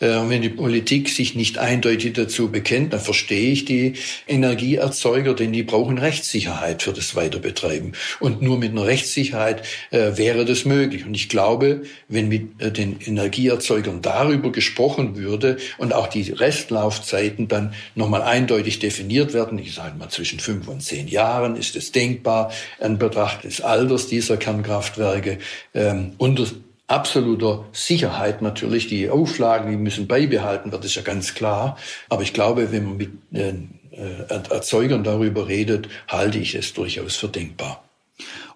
Äh, wenn die Politik sich nicht eindeutig dazu bekennt, dann verstehe ich die Energieerzeuger, denn die brauchen Rechtssicherheit für das Weiterbetreiben. Und nur mit einer Rechtssicherheit äh, wäre das möglich. Und ich glaube, wenn mit äh, den Energieerzeugern darüber gesprochen würde und auch die Restlaufzeiten dann nochmal eindeutig definiert werden, ich sage mal zwischen fünf und zehn Jahren ist es denkbar, in Betracht des Alters dieser Kernkraftwerke, ähm, unter absoluter Sicherheit natürlich. Die Auflagen, die müssen beibehalten werden, ist ja ganz klar. Aber ich glaube, wenn man mit äh, Erzeugern darüber redet, halte ich es durchaus für denkbar.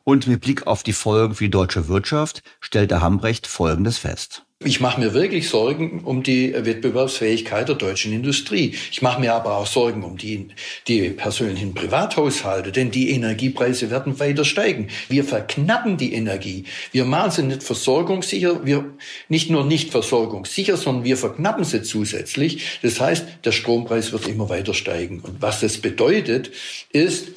Und mit Blick auf die Folgen für die deutsche Wirtschaft stellt der Hambrecht Folgendes fest. Ich mache mir wirklich Sorgen um die Wettbewerbsfähigkeit der deutschen Industrie. Ich mache mir aber auch Sorgen um die, die persönlichen Privathaushalte, denn die Energiepreise werden weiter steigen. Wir verknappen die Energie. Wir machen sie nicht versorgungssicher, wir nicht nur nicht versorgungssicher, sondern wir verknappen sie zusätzlich. Das heißt, der Strompreis wird immer weiter steigen. Und was das bedeutet, ist,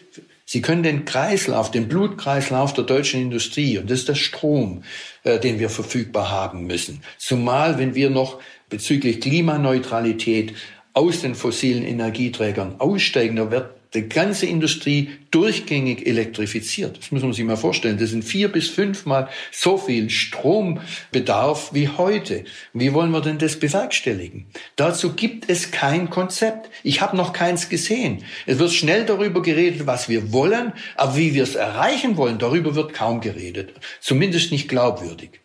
Sie können den Kreislauf, den Blutkreislauf der deutschen Industrie, und das ist der Strom, äh, den wir verfügbar haben müssen. Zumal, wenn wir noch bezüglich Klimaneutralität aus den fossilen Energieträgern aussteigen, da wird die ganze Industrie durchgängig elektrifiziert. Das muss man sich mal vorstellen. Das sind vier bis fünfmal so viel Strombedarf wie heute. Wie wollen wir denn das bewerkstelligen? Dazu gibt es kein Konzept. Ich habe noch keins gesehen. Es wird schnell darüber geredet, was wir wollen, aber wie wir es erreichen wollen, darüber wird kaum geredet. Zumindest nicht glaubwürdig.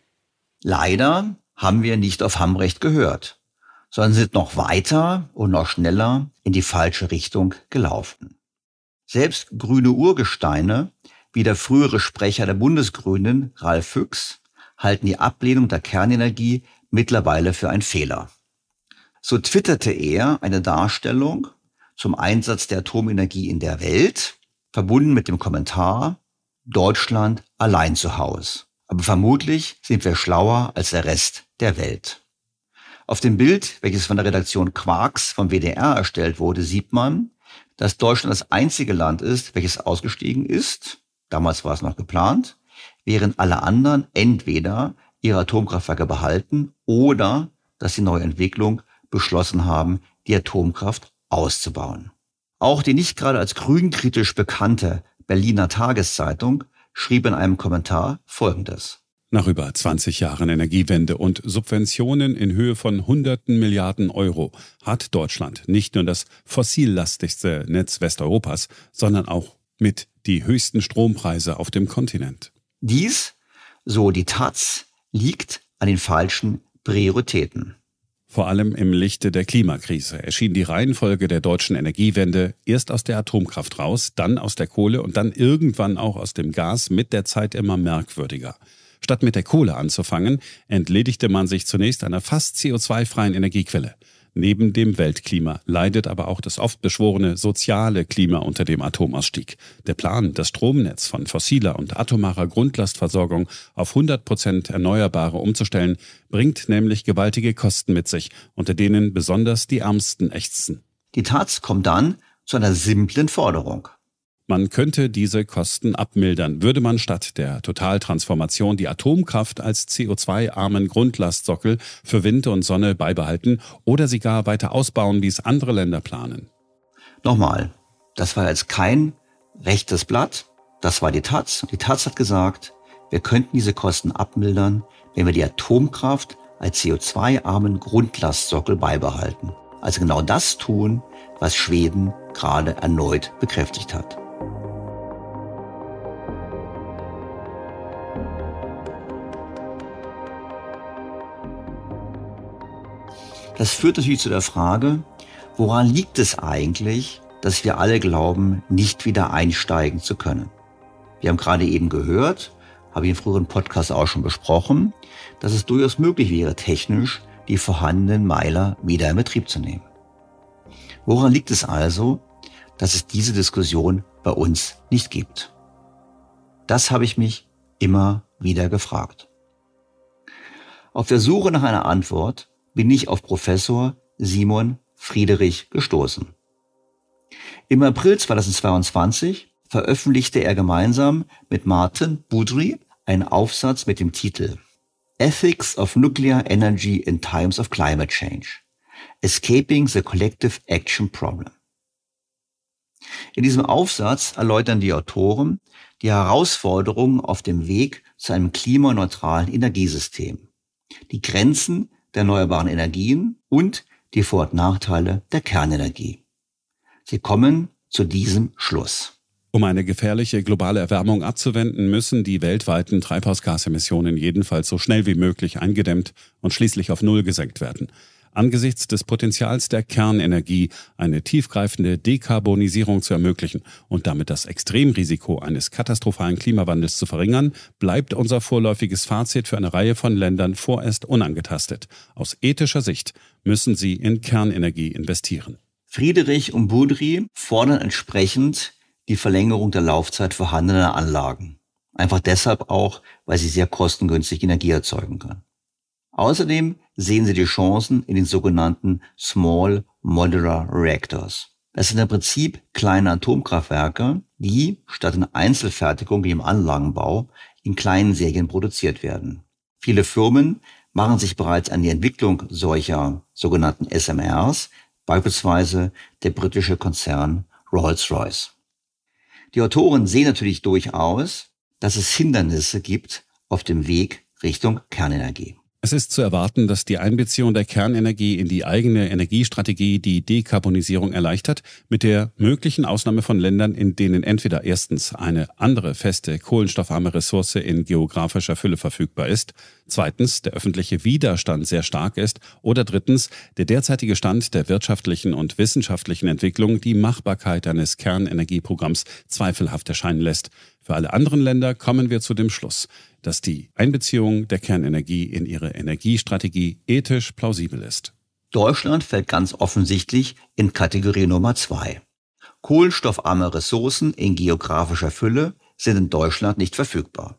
Leider haben wir nicht auf Hamrecht gehört, sondern sind noch weiter und noch schneller in die falsche Richtung gelaufen. Selbst grüne Urgesteine, wie der frühere Sprecher der Bundesgrünen, Ralf Füchs, halten die Ablehnung der Kernenergie mittlerweile für einen Fehler. So twitterte er eine Darstellung zum Einsatz der Atomenergie in der Welt, verbunden mit dem Kommentar Deutschland allein zu Haus. Aber vermutlich sind wir schlauer als der Rest der Welt. Auf dem Bild, welches von der Redaktion Quarks vom WDR erstellt wurde, sieht man, dass Deutschland das einzige Land ist, welches ausgestiegen ist. Damals war es noch geplant, während alle anderen entweder ihre Atomkraftwerke behalten oder dass die neue Entwicklung beschlossen haben, die Atomkraft auszubauen. Auch die nicht gerade als grünkritisch bekannte Berliner Tageszeitung schrieb in einem Kommentar Folgendes. Nach über 20 Jahren Energiewende und Subventionen in Höhe von hunderten Milliarden Euro hat Deutschland nicht nur das fossillastigste Netz Westeuropas, sondern auch mit die höchsten Strompreise auf dem Kontinent. Dies, so die Taz, liegt an den falschen Prioritäten. Vor allem im Lichte der Klimakrise erschien die Reihenfolge der deutschen Energiewende erst aus der Atomkraft raus, dann aus der Kohle und dann irgendwann auch aus dem Gas mit der Zeit immer merkwürdiger. Statt mit der Kohle anzufangen, entledigte man sich zunächst einer fast CO2-freien Energiequelle. Neben dem Weltklima leidet aber auch das oft beschworene soziale Klima unter dem Atomausstieg. Der Plan, das Stromnetz von fossiler und atomarer Grundlastversorgung auf 100 Prozent Erneuerbare umzustellen, bringt nämlich gewaltige Kosten mit sich, unter denen besonders die Ärmsten ächzen. Die Taz kommt dann zu einer simplen Forderung. Man könnte diese Kosten abmildern, würde man statt der Totaltransformation die Atomkraft als CO2-armen Grundlastsockel für Wind und Sonne beibehalten oder sie gar weiter ausbauen, wie es andere Länder planen. Nochmal, das war jetzt kein rechtes Blatt, das war die Taz. Die Taz hat gesagt, wir könnten diese Kosten abmildern, wenn wir die Atomkraft als CO2-armen Grundlastsockel beibehalten. Also genau das tun, was Schweden gerade erneut bekräftigt hat. Das führt natürlich zu der Frage, woran liegt es eigentlich, dass wir alle glauben, nicht wieder einsteigen zu können? Wir haben gerade eben gehört, habe ich in früheren Podcasts auch schon besprochen, dass es durchaus möglich wäre, technisch die vorhandenen Meiler wieder in Betrieb zu nehmen. Woran liegt es also, dass es diese Diskussion bei uns nicht gibt? Das habe ich mich immer wieder gefragt. Auf der Suche nach einer Antwort bin ich auf Professor Simon Friedrich gestoßen. Im April 2022 veröffentlichte er gemeinsam mit Martin Boudry einen Aufsatz mit dem Titel Ethics of Nuclear Energy in Times of Climate Change. Escaping the Collective Action Problem. In diesem Aufsatz erläutern die Autoren die Herausforderungen auf dem Weg zu einem klimaneutralen Energiesystem, die Grenzen der erneuerbaren Energien und die Vor- und Nachteile der Kernenergie. Sie kommen zu diesem Schluss. Um eine gefährliche globale Erwärmung abzuwenden, müssen die weltweiten Treibhausgasemissionen jedenfalls so schnell wie möglich eingedämmt und schließlich auf Null gesenkt werden angesichts des Potenzials der Kernenergie eine tiefgreifende Dekarbonisierung zu ermöglichen und damit das Extremrisiko eines katastrophalen Klimawandels zu verringern, bleibt unser vorläufiges Fazit für eine Reihe von Ländern vorerst unangetastet. Aus ethischer Sicht müssen sie in Kernenergie investieren. Friedrich und Boudry fordern entsprechend die Verlängerung der Laufzeit vorhandener Anlagen. Einfach deshalb auch, weil sie sehr kostengünstig Energie erzeugen können. Außerdem sehen sie die Chancen in den sogenannten Small Modular Reactors. Das sind im Prinzip kleine Atomkraftwerke, die statt in Einzelfertigung wie im Anlagenbau in kleinen Serien produziert werden. Viele Firmen machen sich bereits an die Entwicklung solcher sogenannten SMRs, beispielsweise der britische Konzern Rolls-Royce. Die Autoren sehen natürlich durchaus, dass es Hindernisse gibt auf dem Weg Richtung Kernenergie. Es ist zu erwarten, dass die Einbeziehung der Kernenergie in die eigene Energiestrategie die Dekarbonisierung erleichtert, mit der möglichen Ausnahme von Ländern, in denen entweder erstens eine andere feste kohlenstoffarme Ressource in geografischer Fülle verfügbar ist, zweitens der öffentliche Widerstand sehr stark ist oder drittens der derzeitige Stand der wirtschaftlichen und wissenschaftlichen Entwicklung die Machbarkeit eines Kernenergieprogramms zweifelhaft erscheinen lässt. Für alle anderen Länder kommen wir zu dem Schluss, dass die Einbeziehung der Kernenergie in ihre Energiestrategie ethisch plausibel ist. Deutschland fällt ganz offensichtlich in Kategorie Nummer zwei. Kohlenstoffarme Ressourcen in geografischer Fülle sind in Deutschland nicht verfügbar.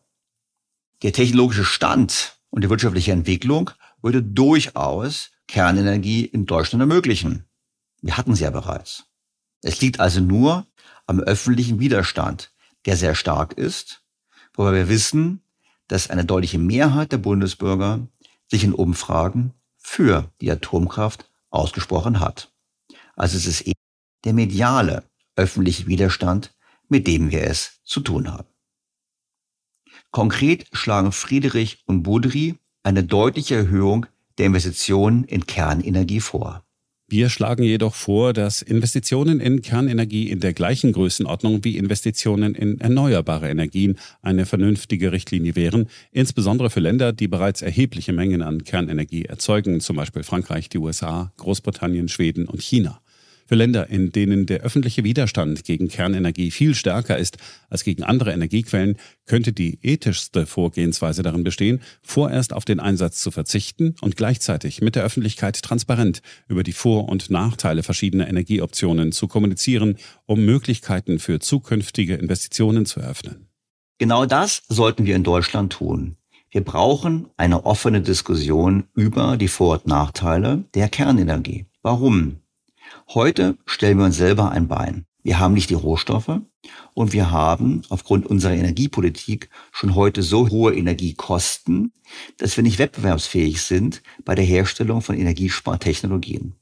Der technologische Stand und die wirtschaftliche Entwicklung würde durchaus Kernenergie in Deutschland ermöglichen. Wir hatten sie ja bereits. Es liegt also nur am öffentlichen Widerstand, der sehr stark ist, wobei wir wissen, dass eine deutliche Mehrheit der Bundesbürger sich in Umfragen für die Atomkraft ausgesprochen hat. Also es ist eben der mediale öffentliche Widerstand, mit dem wir es zu tun haben. Konkret schlagen Friedrich und Boudry eine deutliche Erhöhung der Investitionen in Kernenergie vor. Wir schlagen jedoch vor, dass Investitionen in Kernenergie in der gleichen Größenordnung wie Investitionen in erneuerbare Energien eine vernünftige Richtlinie wären, insbesondere für Länder, die bereits erhebliche Mengen an Kernenergie erzeugen, zum Beispiel Frankreich, die USA, Großbritannien, Schweden und China. Für Länder, in denen der öffentliche Widerstand gegen Kernenergie viel stärker ist als gegen andere Energiequellen, könnte die ethischste Vorgehensweise darin bestehen, vorerst auf den Einsatz zu verzichten und gleichzeitig mit der Öffentlichkeit transparent über die Vor- und Nachteile verschiedener Energieoptionen zu kommunizieren, um Möglichkeiten für zukünftige Investitionen zu eröffnen. Genau das sollten wir in Deutschland tun. Wir brauchen eine offene Diskussion über die Vor- und Nachteile der Kernenergie. Warum? Heute stellen wir uns selber ein Bein. Wir haben nicht die Rohstoffe und wir haben aufgrund unserer Energiepolitik schon heute so hohe Energiekosten, dass wir nicht wettbewerbsfähig sind bei der Herstellung von Energiespartechnologien.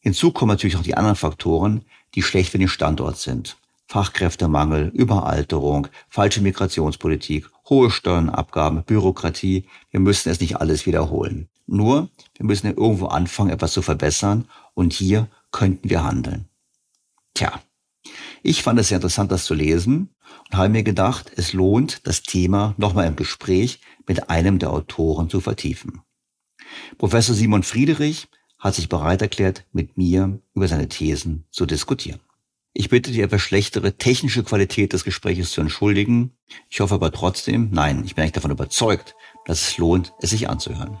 Hinzu kommen natürlich auch die anderen Faktoren, die schlecht für den Standort sind. Fachkräftemangel, Überalterung, falsche Migrationspolitik, hohe Steuernabgaben, Bürokratie. Wir müssen es nicht alles wiederholen. Nur, wir müssen ja irgendwo anfangen, etwas zu verbessern. Und hier könnten wir handeln. Tja, ich fand es sehr interessant, das zu lesen und habe mir gedacht, es lohnt, das Thema nochmal im Gespräch mit einem der Autoren zu vertiefen. Professor Simon Friedrich hat sich bereit erklärt, mit mir über seine Thesen zu diskutieren. Ich bitte die etwas schlechtere technische Qualität des Gesprächs zu entschuldigen. Ich hoffe aber trotzdem, nein, ich bin eigentlich davon überzeugt, dass es lohnt, es sich anzuhören.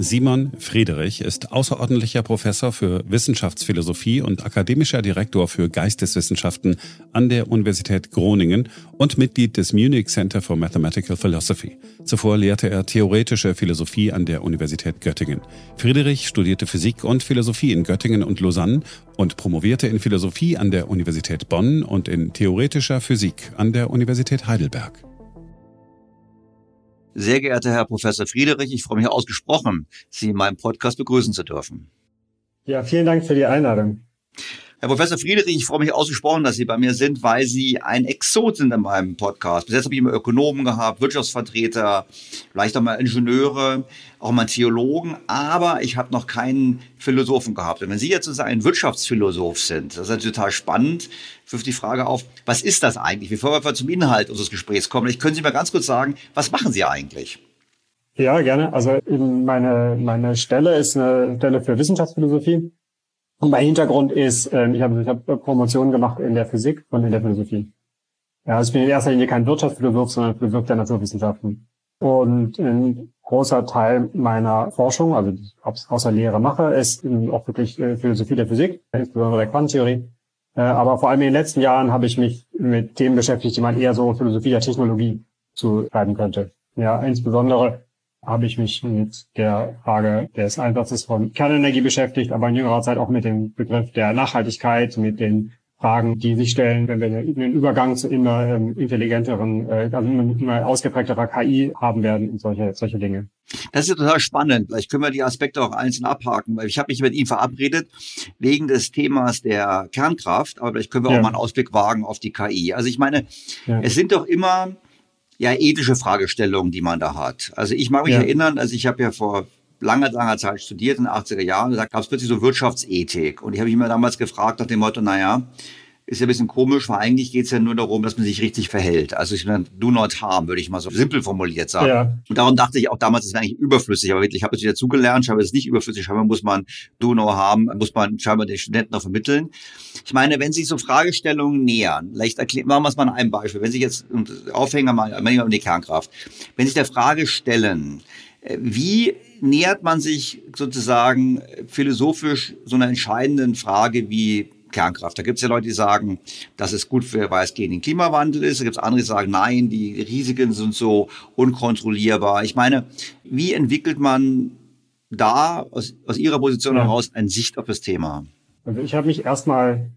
Simon Friedrich ist außerordentlicher Professor für Wissenschaftsphilosophie und akademischer Direktor für Geisteswissenschaften an der Universität Groningen und Mitglied des Munich Center for Mathematical Philosophy. Zuvor lehrte er theoretische Philosophie an der Universität Göttingen. Friedrich studierte Physik und Philosophie in Göttingen und Lausanne und promovierte in Philosophie an der Universität Bonn und in theoretischer Physik an der Universität Heidelberg. Sehr geehrter Herr Professor Friedrich, ich freue mich ausgesprochen, Sie in meinem Podcast begrüßen zu dürfen. Ja, vielen Dank für die Einladung. Herr Professor Friedrich, ich freue mich ausgesprochen, dass Sie bei mir sind, weil Sie ein Exot sind in meinem Podcast. Bis jetzt habe ich immer Ökonomen gehabt, Wirtschaftsvertreter, vielleicht auch mal Ingenieure, auch mal Theologen, aber ich habe noch keinen Philosophen gehabt. Und wenn Sie jetzt ein Wirtschaftsphilosoph sind, das ist natürlich total spannend, wirft die Frage auf, was ist das eigentlich? Bevor wir zum Inhalt unseres Gesprächs kommen, ich können Sie mal ganz kurz sagen, was machen Sie eigentlich? Ja, gerne. Also meine, meine Stelle ist eine Stelle für Wissenschaftsphilosophie. Und mein Hintergrund ist, ähm, ich habe ich hab Promotionen gemacht in der Physik und in der Philosophie. Ja, also ich bin in erster Linie kein Wirtschaftsphilosoph, sondern Philosoph der Naturwissenschaften. Und ein großer Teil meiner Forschung, also ob ich außer Lehre mache, ist auch wirklich äh, Philosophie der Physik, insbesondere der Quantentheorie. Äh, aber vor allem in den letzten Jahren habe ich mich mit Themen beschäftigt, die man eher so Philosophie der Technologie zuschreiben könnte. Ja, insbesondere habe ich mich mit der Frage des Einsatzes von Kernenergie beschäftigt, aber in jüngerer Zeit auch mit dem Begriff der Nachhaltigkeit, mit den Fragen, die sich stellen, wenn wir einen Übergang zu immer ähm, intelligenteren, äh, also immer ausgeprägterer KI haben werden und solche, solche Dinge. Das ist total spannend. Vielleicht können wir die Aspekte auch einzeln abhaken, weil ich habe mich mit ihm verabredet wegen des Themas der Kernkraft, aber vielleicht können wir ja. auch mal einen Ausblick wagen auf die KI. Also ich meine, ja. es sind doch immer ja ethische Fragestellungen, die man da hat. Also ich mag mich ja. erinnern, also ich habe ja vor langer, langer Zeit studiert, in den 80er Jahren, da gab es plötzlich so Wirtschaftsethik. Und ich habe mich immer damals gefragt nach dem Motto, naja, ist ja ein bisschen komisch, weil eigentlich geht es ja nur darum, dass man sich richtig verhält. Also ich meine, do not harm, würde ich mal so simpel formuliert sagen. Ja. Und darum dachte ich auch damals, das wäre eigentlich überflüssig. Aber wirklich, ich habe es wieder zugelernt, ich habe es nicht überflüssig. Scheinbar muss man do no harm, muss man scheinbar den Studenten auch vermitteln. Ich meine, wenn sich so Fragestellungen nähern, vielleicht erklären, machen wir es mal an einem Beispiel. Wenn sich jetzt, Aufhänger mal, mal um die Kernkraft, wenn sich der Frage stellen, äh, wie nähert man sich sozusagen philosophisch so einer entscheidenden Frage wie Kernkraft. Da gibt es ja Leute, die sagen, das ist gut, für, weil es gegen den Klimawandel ist. Da gibt es andere, die sagen, nein, die Risiken sind so unkontrollierbar. Ich meine, wie entwickelt man da aus, aus Ihrer Position ja. heraus eine Sicht auf das Thema? Also ich habe mich erstmal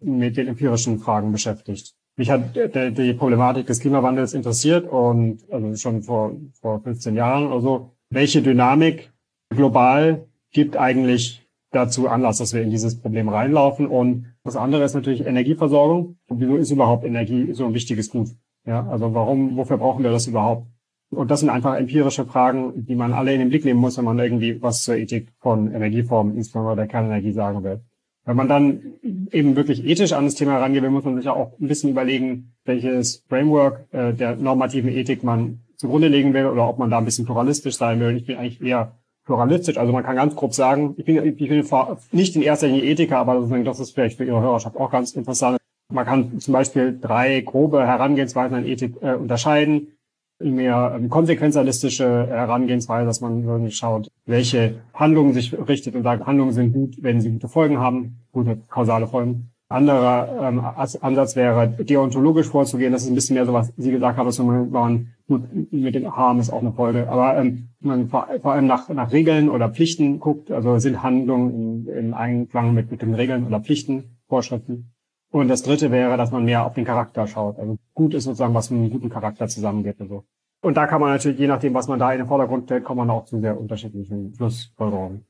mit den empirischen Fragen beschäftigt. Mich hat die Problematik des Klimawandels interessiert und also schon vor, vor 15 Jahren oder so. Welche Dynamik global gibt eigentlich dazu Anlass, dass wir in dieses Problem reinlaufen. Und das andere ist natürlich Energieversorgung. Und wieso ist überhaupt Energie so ein wichtiges Gut? Ja, also warum, wofür brauchen wir das überhaupt? Und das sind einfach empirische Fragen, die man alle in den Blick nehmen muss, wenn man irgendwie was zur Ethik von Energieformen, insbesondere der Kernenergie, sagen will. Wenn man dann eben wirklich ethisch an das Thema herangeht, muss man sich auch ein bisschen überlegen, welches Framework äh, der normativen Ethik man zugrunde legen will oder ob man da ein bisschen pluralistisch sein will. Ich bin eigentlich eher pluralistisch. Also man kann ganz grob sagen, ich bin, ich bin nicht in erster Linie Ethiker, aber das ist vielleicht für Ihre Hörerschaft auch ganz interessant. Man kann zum Beispiel drei grobe Herangehensweisen an Ethik äh, unterscheiden. Mehr ähm, konsequenzialistische Herangehensweise, dass man wirklich schaut, welche Handlungen sich richtet und sagt, Handlungen sind gut, wenn sie gute Folgen haben, gute kausale Folgen. Anderer ähm, Ansatz wäre, deontologisch vorzugehen. Das ist ein bisschen mehr so, was Sie gesagt haben, dass man, gut, mit den Harm ist auch eine Folge, aber ähm, man vor, vor allem nach, nach Regeln oder Pflichten guckt, also sind Handlungen in, in Einklang mit, mit den Regeln oder Pflichten, Vorschriften. Und das dritte wäre, dass man mehr auf den Charakter schaut. Also gut ist sozusagen, was mit einem guten Charakter zusammengeht und so. Und da kann man natürlich, je nachdem, was man da in den Vordergrund stellt, kommt man auch zu sehr unterschiedlichen Schlussfolgerungen.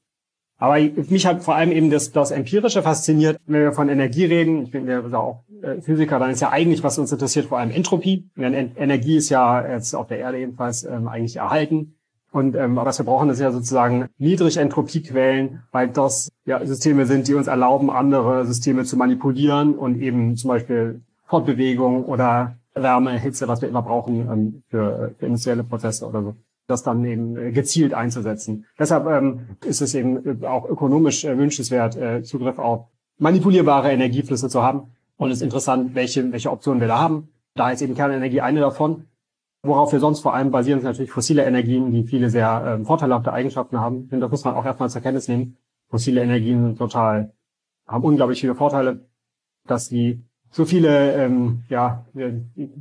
Aber mich hat vor allem eben das, das Empirische fasziniert, wenn wir von Energie reden. Ich bin ja auch äh, Physiker, dann ist ja eigentlich, was uns interessiert, vor allem Entropie. Denn Energie ist ja jetzt auf der Erde jedenfalls ähm, eigentlich erhalten. Und ähm, was wir brauchen, ist ja sozusagen Niedrigentropiequellen, weil das ja Systeme sind, die uns erlauben, andere Systeme zu manipulieren und eben zum Beispiel Fortbewegung oder Wärme, Hitze, was wir immer brauchen ähm, für, für industrielle Prozesse oder so das dann eben äh, gezielt einzusetzen. Deshalb ähm, ist es eben äh, auch ökonomisch äh, wünschenswert, äh, Zugriff auf manipulierbare Energieflüsse zu haben. Und es ist interessant, welche, welche Optionen wir da haben. Da ist eben Kernenergie eine davon. Worauf wir sonst vor allem basieren, sind natürlich fossile Energien, die viele sehr ähm, vorteilhafte Eigenschaften haben. Und das muss man auch erstmal zur Kenntnis nehmen. Fossile Energien sind total, haben unglaublich viele Vorteile, dass sie so viele ähm, ja,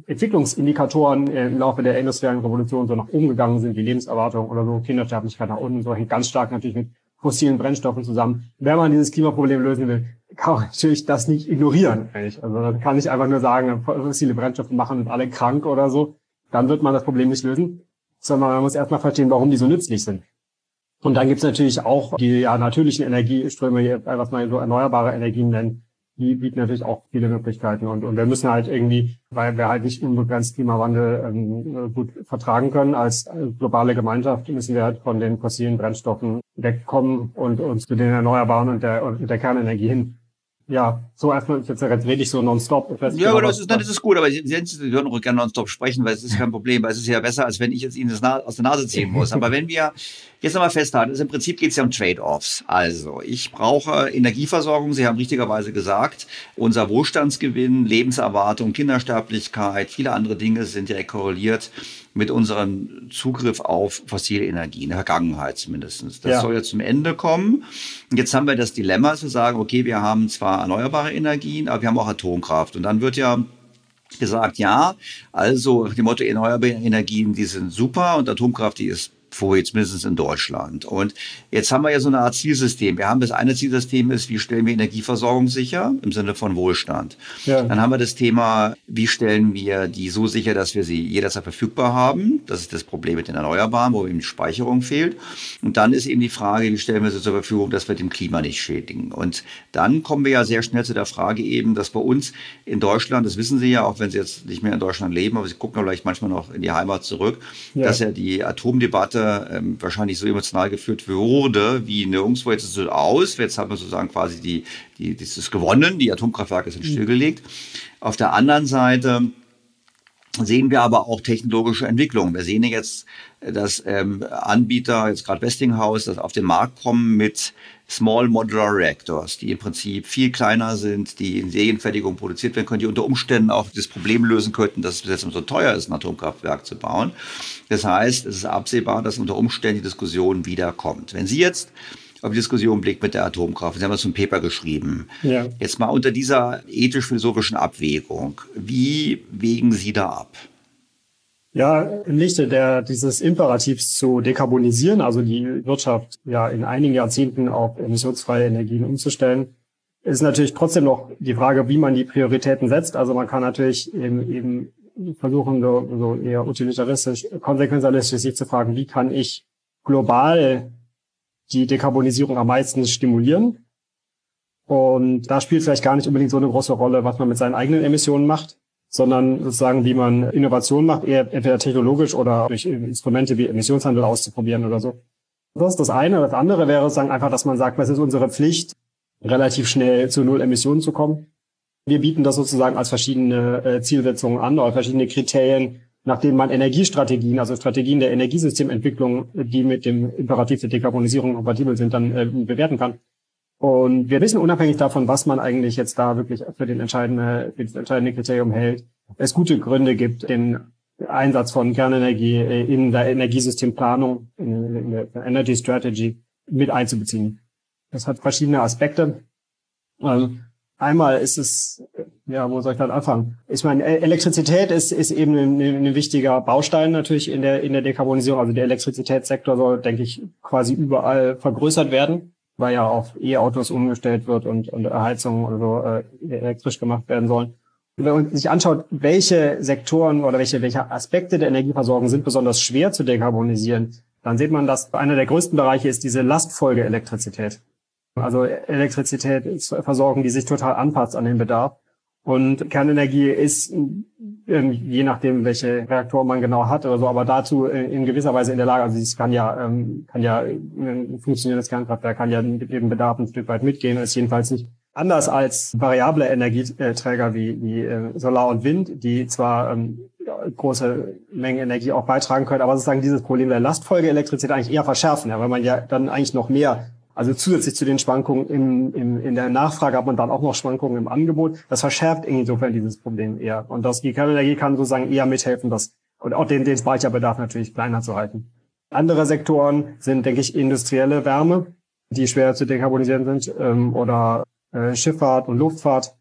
Entwicklungsindikatoren im Laufe der industriellen Revolution so nach oben gegangen sind, wie Lebenserwartung oder so, Kindersterblichkeit nach unten, so hängt ganz stark natürlich mit fossilen Brennstoffen zusammen. Wenn man dieses Klimaproblem lösen will, kann man natürlich das nicht ignorieren. Eigentlich. Also dann kann ich einfach nur sagen, fossile Brennstoffe machen uns alle krank oder so. Dann wird man das Problem nicht lösen, sondern man muss erstmal verstehen, warum die so nützlich sind. Und dann gibt's natürlich auch die ja, natürlichen Energieströme, was man so erneuerbare Energien nennt, die bieten natürlich auch viele Möglichkeiten. Und, und wir müssen halt irgendwie, weil wir halt nicht unbegrenzt Klimawandel ähm, gut vertragen können, als globale Gemeinschaft müssen wir halt von den fossilen Brennstoffen wegkommen und uns zu den Erneuerbaren und der, und der Kernenergie hin ja, so erstmal, jetzt, rede ich so nonstop. Ja, genau, aber das ist, das ist gut, aber Sie, Sie hören auch gerne nonstop sprechen, weil es ist kein Problem, weil es ist ja besser, als wenn ich jetzt Ihnen das aus der Nase ziehen muss. Aber wenn wir jetzt nochmal festhalten, also im Prinzip geht es ja um Trade-offs. Also, ich brauche Energieversorgung, Sie haben richtigerweise gesagt, unser Wohlstandsgewinn, Lebenserwartung, Kindersterblichkeit, viele andere Dinge sind ja korreliert mit unserem Zugriff auf fossile Energien, in der Vergangenheit zumindest. Das ja. soll ja zum Ende kommen. Und jetzt haben wir das Dilemma zu sagen, okay, wir haben zwar erneuerbare Energien, aber wir haben auch Atomkraft. Und dann wird ja gesagt, ja, also die Motto erneuerbare Energien, die sind super und Atomkraft, die ist vor, jetzt mindestens in Deutschland. Und jetzt haben wir ja so eine Art Zielsystem. Wir haben das eine Zielsystem ist, wie stellen wir Energieversorgung sicher im Sinne von Wohlstand. Ja. Dann haben wir das Thema, wie stellen wir die so sicher, dass wir sie jederzeit verfügbar haben. Das ist das Problem mit den Erneuerbaren, wo eben die Speicherung fehlt. Und dann ist eben die Frage, wie stellen wir sie zur Verfügung, dass wir dem Klima nicht schädigen. Und dann kommen wir ja sehr schnell zu der Frage eben, dass bei uns in Deutschland, das wissen Sie ja, auch wenn Sie jetzt nicht mehr in Deutschland leben, aber Sie gucken vielleicht manchmal noch in die Heimat zurück, ja. dass ja die Atomdebatte ähm, wahrscheinlich so emotional geführt wurde wie nirgendwo. Jetzt ist es aus. Jetzt haben wir sozusagen quasi die, die, das ist gewonnen. Die Atomkraftwerke sind mhm. stillgelegt. Auf der anderen Seite sehen wir aber auch technologische Entwicklungen. Wir sehen jetzt, dass ähm, Anbieter, jetzt gerade Westinghouse, das auf den Markt kommen mit Small Modular Reactors, die im Prinzip viel kleiner sind, die in Serienfertigung produziert werden können, die unter Umständen auch das Problem lösen könnten, dass es jetzt so teuer ist, ein Atomkraftwerk zu bauen. Das heißt, es ist absehbar, dass unter Umständen die Diskussion wiederkommt. Wenn Sie jetzt auf die Diskussion blickt mit der Atomkraft, Sie haben das zum Paper geschrieben, ja. jetzt mal unter dieser ethisch-philosophischen Abwägung, wie wägen Sie da ab? Ja, im Lichte der, dieses Imperativs zu dekarbonisieren, also die Wirtschaft ja in einigen Jahrzehnten auf emissionsfreie Energien umzustellen, ist natürlich trotzdem noch die Frage, wie man die Prioritäten setzt. Also man kann natürlich eben, eben versuchen, so, so eher utilitaristisch, konsequenzialistisch sich zu fragen, wie kann ich global die Dekarbonisierung am meisten stimulieren? Und da spielt vielleicht gar nicht unbedingt so eine große Rolle, was man mit seinen eigenen Emissionen macht, sondern sozusagen, wie man Innovation macht, eher entweder technologisch oder durch Instrumente wie Emissionshandel auszuprobieren oder so. Das ist das eine. Das andere wäre sozusagen einfach, dass man sagt, es ist unsere Pflicht, relativ schnell zu Null Emissionen zu kommen. Wir bieten das sozusagen als verschiedene äh, Zielsetzungen an oder verschiedene Kriterien, nach denen man Energiestrategien, also Strategien der Energiesystementwicklung, die mit dem Imperativ der Dekarbonisierung kompatibel sind, dann äh, bewerten kann. Und wir wissen unabhängig davon, was man eigentlich jetzt da wirklich für, den entscheidende, für das entscheidende Kriterium hält, es gute Gründe gibt, den Einsatz von Kernenergie in der Energiesystemplanung, in der Energy Strategy mit einzubeziehen. Das hat verschiedene Aspekte. Also einmal ist es, ja, wo soll ich dann anfangen? Ich meine, Elektrizität ist, ist eben ein, ein wichtiger Baustein natürlich in der, in der Dekarbonisierung. Also der Elektrizitätssektor soll, denke ich, quasi überall vergrößert werden weil ja auf E-Autos umgestellt wird und, und Heizungen oder so äh, elektrisch gemacht werden sollen. wenn man sich anschaut, welche Sektoren oder welche, welche Aspekte der Energieversorgung sind besonders schwer zu dekarbonisieren, dann sieht man, dass einer der größten Bereiche ist diese Lastfolge Elektrizität. Also Elektrizität ist Versorgung, die sich total anpasst an den Bedarf. Und Kernenergie ist, ähm, je nachdem, welche Reaktor man genau hat oder so, aber dazu in gewisser Weise in der Lage, also es kann ja, ähm, kann ja, ein funktionierendes Kernkraftwerk kann ja mit dem Bedarf ein Stück weit mitgehen, ist jedenfalls nicht anders als variable Energieträger wie, wie äh, Solar und Wind, die zwar ähm, große Mengen Energie auch beitragen können, aber sozusagen dieses Problem der Lastfolgeelektrizität eigentlich eher verschärfen, ja, weil man ja dann eigentlich noch mehr also zusätzlich zu den Schwankungen im, im, in der Nachfrage hat man dann auch noch Schwankungen im Angebot. Das verschärft insofern dieses Problem eher. Und das, Kernenergie kann sozusagen eher mithelfen, das und auch den, den Speicherbedarf natürlich kleiner zu halten. Andere Sektoren sind, denke ich, industrielle Wärme, die schwer zu dekarbonisieren sind, ähm, oder äh, Schifffahrt und Luftfahrt.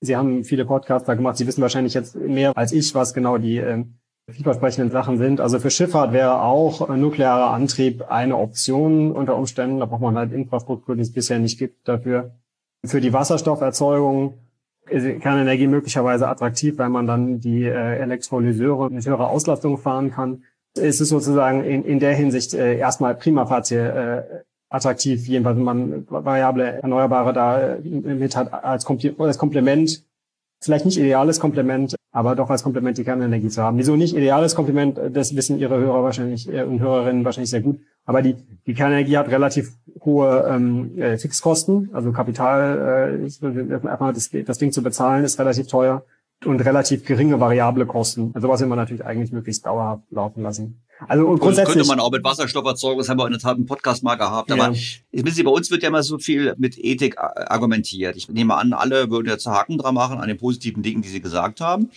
Sie haben viele Podcasts da gemacht. Sie wissen wahrscheinlich jetzt mehr als ich, was genau die ähm, vielversprechenden Sachen sind. Also für Schifffahrt wäre auch nuklearer Antrieb eine Option unter Umständen. Da braucht man halt Infrastruktur, die es bisher nicht gibt dafür. Für die Wasserstofferzeugung ist Kernenergie möglicherweise attraktiv, weil man dann die äh, Elektrolyseure mit höherer Auslastung fahren kann. Es ist sozusagen in, in der Hinsicht äh, erstmal prima facie äh, attraktiv, jedenfalls wenn man variable Erneuerbare da äh, mit hat als Komplement vielleicht nicht ideales Komplement, aber doch als Komplement die Kernenergie zu haben. Wieso nicht ideales Kompliment, das wissen Ihre Hörer wahrscheinlich äh, und Hörerinnen wahrscheinlich sehr gut. Aber die, die Kernenergie hat relativ hohe ähm, äh, Fixkosten, also Kapital, äh, einfach das, das Ding zu bezahlen, ist relativ teuer und relativ geringe variable Kosten. Also was will man natürlich eigentlich möglichst dauerhaft laufen lassen. Also und grundsätzlich könnte man auch mit Wasserstofferzeugung, das haben wir in der Tat im Podcast mal gehabt. Aber ja. Sie, bei uns wird ja immer so viel mit Ethik argumentiert. Ich nehme an, alle würden jetzt Haken dran machen an den positiven Dingen, die Sie gesagt haben.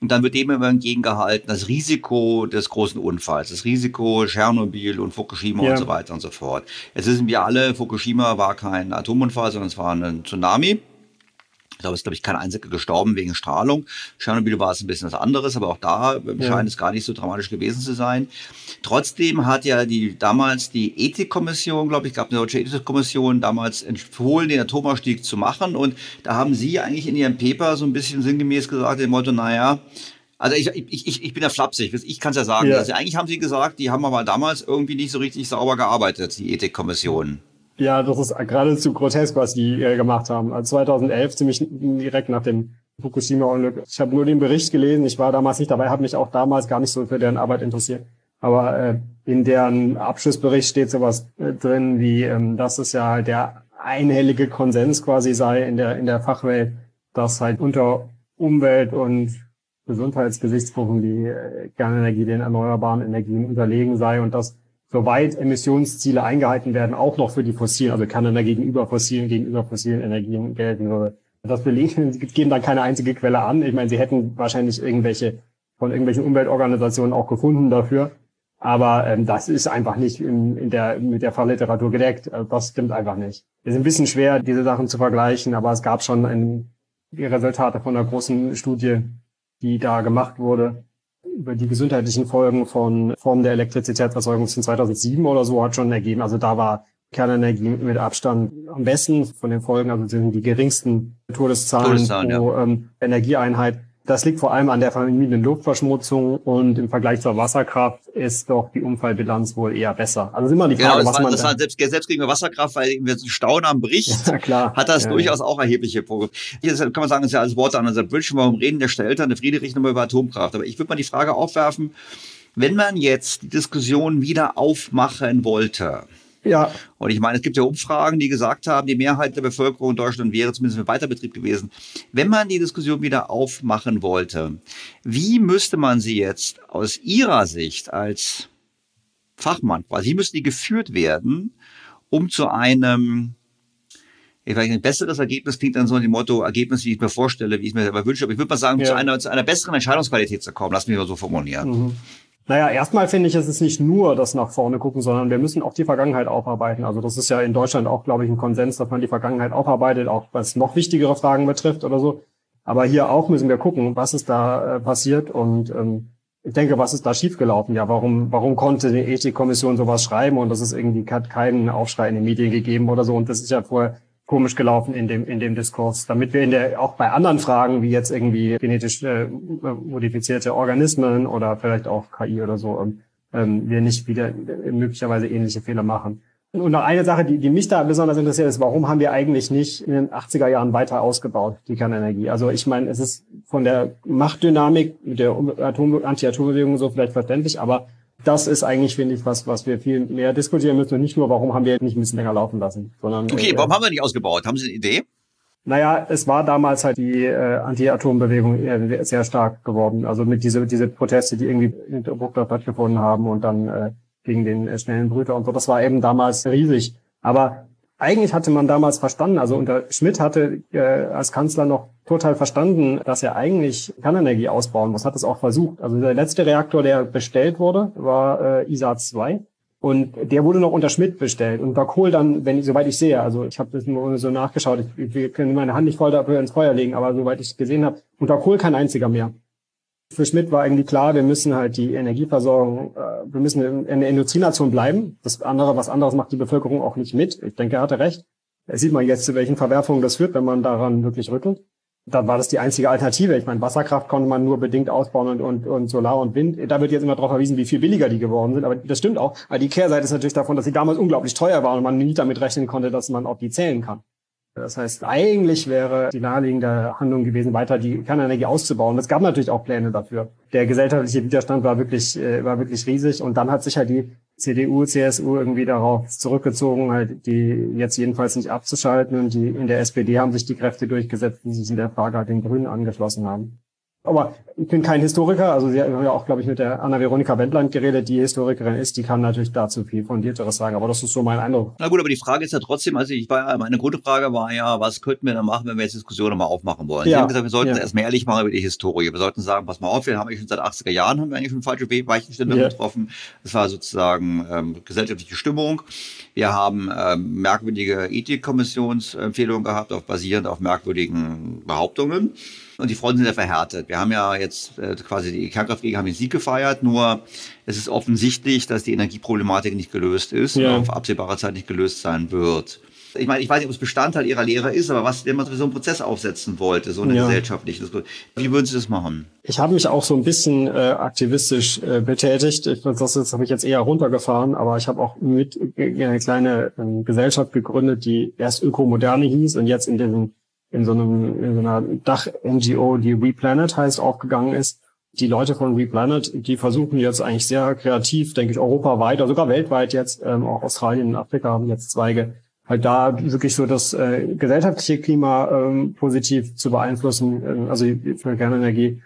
Und dann wird dem immer entgegengehalten, das Risiko des großen Unfalls, das Risiko Tschernobyl und Fukushima ja. und so weiter und so fort. Jetzt wissen wir alle, Fukushima war kein Atomunfall, sondern es war ein Tsunami. Ich glaube, es ist, glaube ich, kein einziger gestorben wegen Strahlung. Tschernobyl war es ein bisschen was anderes, aber auch da ja. scheint es gar nicht so dramatisch gewesen zu sein. Trotzdem hat ja die damals die Ethikkommission, glaube ich, gab eine deutsche Ethikkommission damals empfohlen, den Atomausstieg zu machen. Und da haben Sie eigentlich in Ihrem Paper so ein bisschen sinngemäß gesagt, dem Motto, naja, also ich, ich, ich, ich bin ja flapsig, ich kann es ja sagen. Ja. Also eigentlich haben Sie gesagt, die haben aber damals irgendwie nicht so richtig sauber gearbeitet, die Ethikkommission. Ja, das ist geradezu grotesk, was die äh, gemacht haben. Also 2011, ziemlich direkt nach dem Fukushima-Unglück. Ich habe nur den Bericht gelesen, ich war damals nicht dabei, habe mich auch damals gar nicht so für deren Arbeit interessiert. Aber äh, in deren Abschlussbericht steht sowas äh, drin, wie ähm, dass es ja der einhellige Konsens quasi sei in der in der Fachwelt, dass halt unter Umwelt- und Gesundheitsgesichtspunkten die äh, Kernenergie den erneuerbaren Energien unterlegen sei und dass soweit Emissionsziele eingehalten werden, auch noch für die fossilen, also kann dann gegenüber fossilen, gegenüber fossilen Energien gelten würde. Das belegen, geben dann keine einzige Quelle an. Ich meine, sie hätten wahrscheinlich irgendwelche von irgendwelchen Umweltorganisationen auch gefunden dafür. Aber ähm, das ist einfach nicht in, in der, mit der Fachliteratur gedeckt. Also das stimmt einfach nicht. Es ist ein bisschen schwer, diese Sachen zu vergleichen, aber es gab schon ein, die Resultate von einer großen Studie, die da gemacht wurde, über die gesundheitlichen Folgen von Formen der Elektrizitätserzeugung in 2007 oder so hat schon ergeben. Also da war Kernenergie mit Abstand am besten von den Folgen, also sind die geringsten Todeszahlen, Todeszahlen pro ja. ähm, Energieeinheit. Das liegt vor allem an der vermiedenen Luftverschmutzung und im Vergleich zur Wasserkraft ist doch die Unfallbilanz wohl eher besser. Also ist immer die Frage, genau, was war, man das war selbst, selbst gegen Wasserkraft, weil wir so Staunen am Bericht, ja, klar. hat das ja, durchaus ja. auch erhebliche Probleme. Hier kann man sagen, das ist ja als Wort an unserer Bridge, warum reden der Stellter, der Friedrich nochmal über Atomkraft. Aber ich würde mal die Frage aufwerfen, wenn man jetzt die Diskussion wieder aufmachen wollte, ja. Und ich meine, es gibt ja Umfragen, die gesagt haben, die Mehrheit der Bevölkerung in Deutschland wäre zumindest für Weiterbetrieb gewesen. Wenn man die Diskussion wieder aufmachen wollte, wie müsste man sie jetzt aus Ihrer Sicht als Fachmann quasi, wie müsste die geführt werden, um zu einem ich weiß, ein besseres Ergebnis klingt dann so dem Motto, Ergebnis, wie ich mir vorstelle, wie ich mir selber wünsche. Aber ich würde mal sagen, ja. zu, einer, zu einer besseren Entscheidungsqualität zu kommen. Lass mich mal so formulieren. Mhm. Naja, erstmal finde ich, es ist nicht nur das nach vorne gucken, sondern wir müssen auch die Vergangenheit aufarbeiten. Also das ist ja in Deutschland auch, glaube ich, ein Konsens, dass man die Vergangenheit aufarbeitet, auch was noch wichtigere Fragen betrifft oder so. Aber hier auch müssen wir gucken, was ist da äh, passiert und ähm, ich denke, was ist da schiefgelaufen? Ja, warum, warum konnte die Ethikkommission sowas schreiben und das ist irgendwie hat keinen Aufschrei in den Medien gegeben oder so und das ist ja vorher komisch gelaufen in dem, in dem Diskurs, damit wir in der, auch bei anderen Fragen, wie jetzt irgendwie genetisch äh, modifizierte Organismen oder vielleicht auch KI oder so, ähm, ähm, wir nicht wieder äh, möglicherweise ähnliche Fehler machen. Und noch eine Sache, die, die mich da besonders interessiert, ist, warum haben wir eigentlich nicht in den 80er Jahren weiter ausgebaut, die Kernenergie? Also ich meine, es ist von der Machtdynamik mit der Atom Anti-Atombewegung so vielleicht verständlich, aber das ist eigentlich, finde ich, was, was wir viel mehr diskutieren müssen. Und nicht nur, warum haben wir nicht ein bisschen länger laufen lassen, sondern. Okay, äh, warum haben wir nicht ausgebaut? Haben Sie eine Idee? Naja, es war damals halt die äh, Anti-Atom-Bewegung sehr stark geworden. Also mit diese, diese Proteste, die irgendwie in Bruckdorf stattgefunden haben und dann äh, gegen den äh, schnellen Brüter und so. Das war eben damals riesig. Aber eigentlich hatte man damals verstanden, also unter Schmidt hatte äh, als Kanzler noch total verstanden, dass er eigentlich Kernenergie ausbauen muss, hat es auch versucht. Also der letzte Reaktor, der bestellt wurde, war äh, ISA 2. Und der wurde noch unter Schmidt bestellt. Und unter Kohl dann, wenn ich, soweit ich sehe, also ich habe das nur so nachgeschaut, ich, wir können meine Hand nicht voll dafür ins Feuer legen, aber soweit ich gesehen habe, unter Kohl kein einziger mehr. Für Schmidt war irgendwie klar, wir müssen halt die Energieversorgung, äh, wir müssen in der Industrienation bleiben. Das andere, was anderes macht die Bevölkerung auch nicht mit. Ich denke, er hatte recht. Es sieht man jetzt, zu welchen Verwerfungen das führt, wenn man daran wirklich rüttelt da war das die einzige Alternative. Ich meine, Wasserkraft konnte man nur bedingt ausbauen und, und, und Solar und Wind. Da wird jetzt immer darauf verwiesen, wie viel billiger die geworden sind. Aber das stimmt auch. Aber die Kehrseite ist natürlich davon, dass sie damals unglaublich teuer waren und man nie damit rechnen konnte, dass man auf die zählen kann. Das heißt, eigentlich wäre die naheliegende Handlung gewesen, weiter die Kernenergie auszubauen. Es gab natürlich auch Pläne dafür. Der gesellschaftliche Widerstand war wirklich, äh, war wirklich riesig. Und dann hat sich halt die CDU, CSU irgendwie darauf zurückgezogen, halt die jetzt jedenfalls nicht abzuschalten. Und die in der SPD haben sich die Kräfte durchgesetzt, die sich in der Frage halt den Grünen angeschlossen haben. Aber ich bin kein Historiker, also Sie haben ja auch, glaube ich, mit der Anna-Veronika Wendland geredet, die Historikerin ist, die kann natürlich dazu viel fundierteres sagen, aber das ist so mein Eindruck. Na gut, aber die Frage ist ja trotzdem, also ich war, meine Grundfrage war ja, was könnten wir da machen, wenn wir jetzt Diskussionen mal aufmachen wollen? Ja, Sie haben gesagt, wir sollten ja. erstmal ehrlich machen über die Historie. Wir sollten sagen, pass mal auf, wir haben eigentlich schon seit 80er Jahren haben wir eigentlich schon falsche Weichenstände ja. getroffen. Das war sozusagen ähm, gesellschaftliche Stimmung. Wir haben ähm, merkwürdige Ethikkommissionsempfehlungen gehabt, auf, basierend auf merkwürdigen Behauptungen. Und die Fronten sind ja verhärtet. Wir haben ja jetzt äh, quasi die Kernkraftgegner haben den Sieg gefeiert, nur es ist offensichtlich, dass die Energieproblematik nicht gelöst ist ja. und auf absehbare Zeit nicht gelöst sein wird. Ich meine, ich weiß nicht, ob es Bestandteil Ihrer Lehre ist, aber was, wenn man so einen Prozess aufsetzen wollte, so eine ja. gesellschaftliche, wie würden Sie das machen? Ich habe mich auch so ein bisschen äh, aktivistisch äh, betätigt. Ich, das, das habe ich jetzt eher runtergefahren, aber ich habe auch mit äh, eine kleine äh, Gesellschaft gegründet, die erst Ökomoderne hieß und jetzt in diesem in so einem in so einer Dach-NGO, die Replanet heißt, aufgegangen ist. Die Leute von Replanet, die versuchen jetzt eigentlich sehr kreativ, denke ich, europaweit oder sogar weltweit jetzt, ähm, auch Australien und Afrika haben jetzt Zweige, halt da wirklich so das äh, gesellschaftliche Klima ähm, positiv zu beeinflussen, äh, also für Kernenergie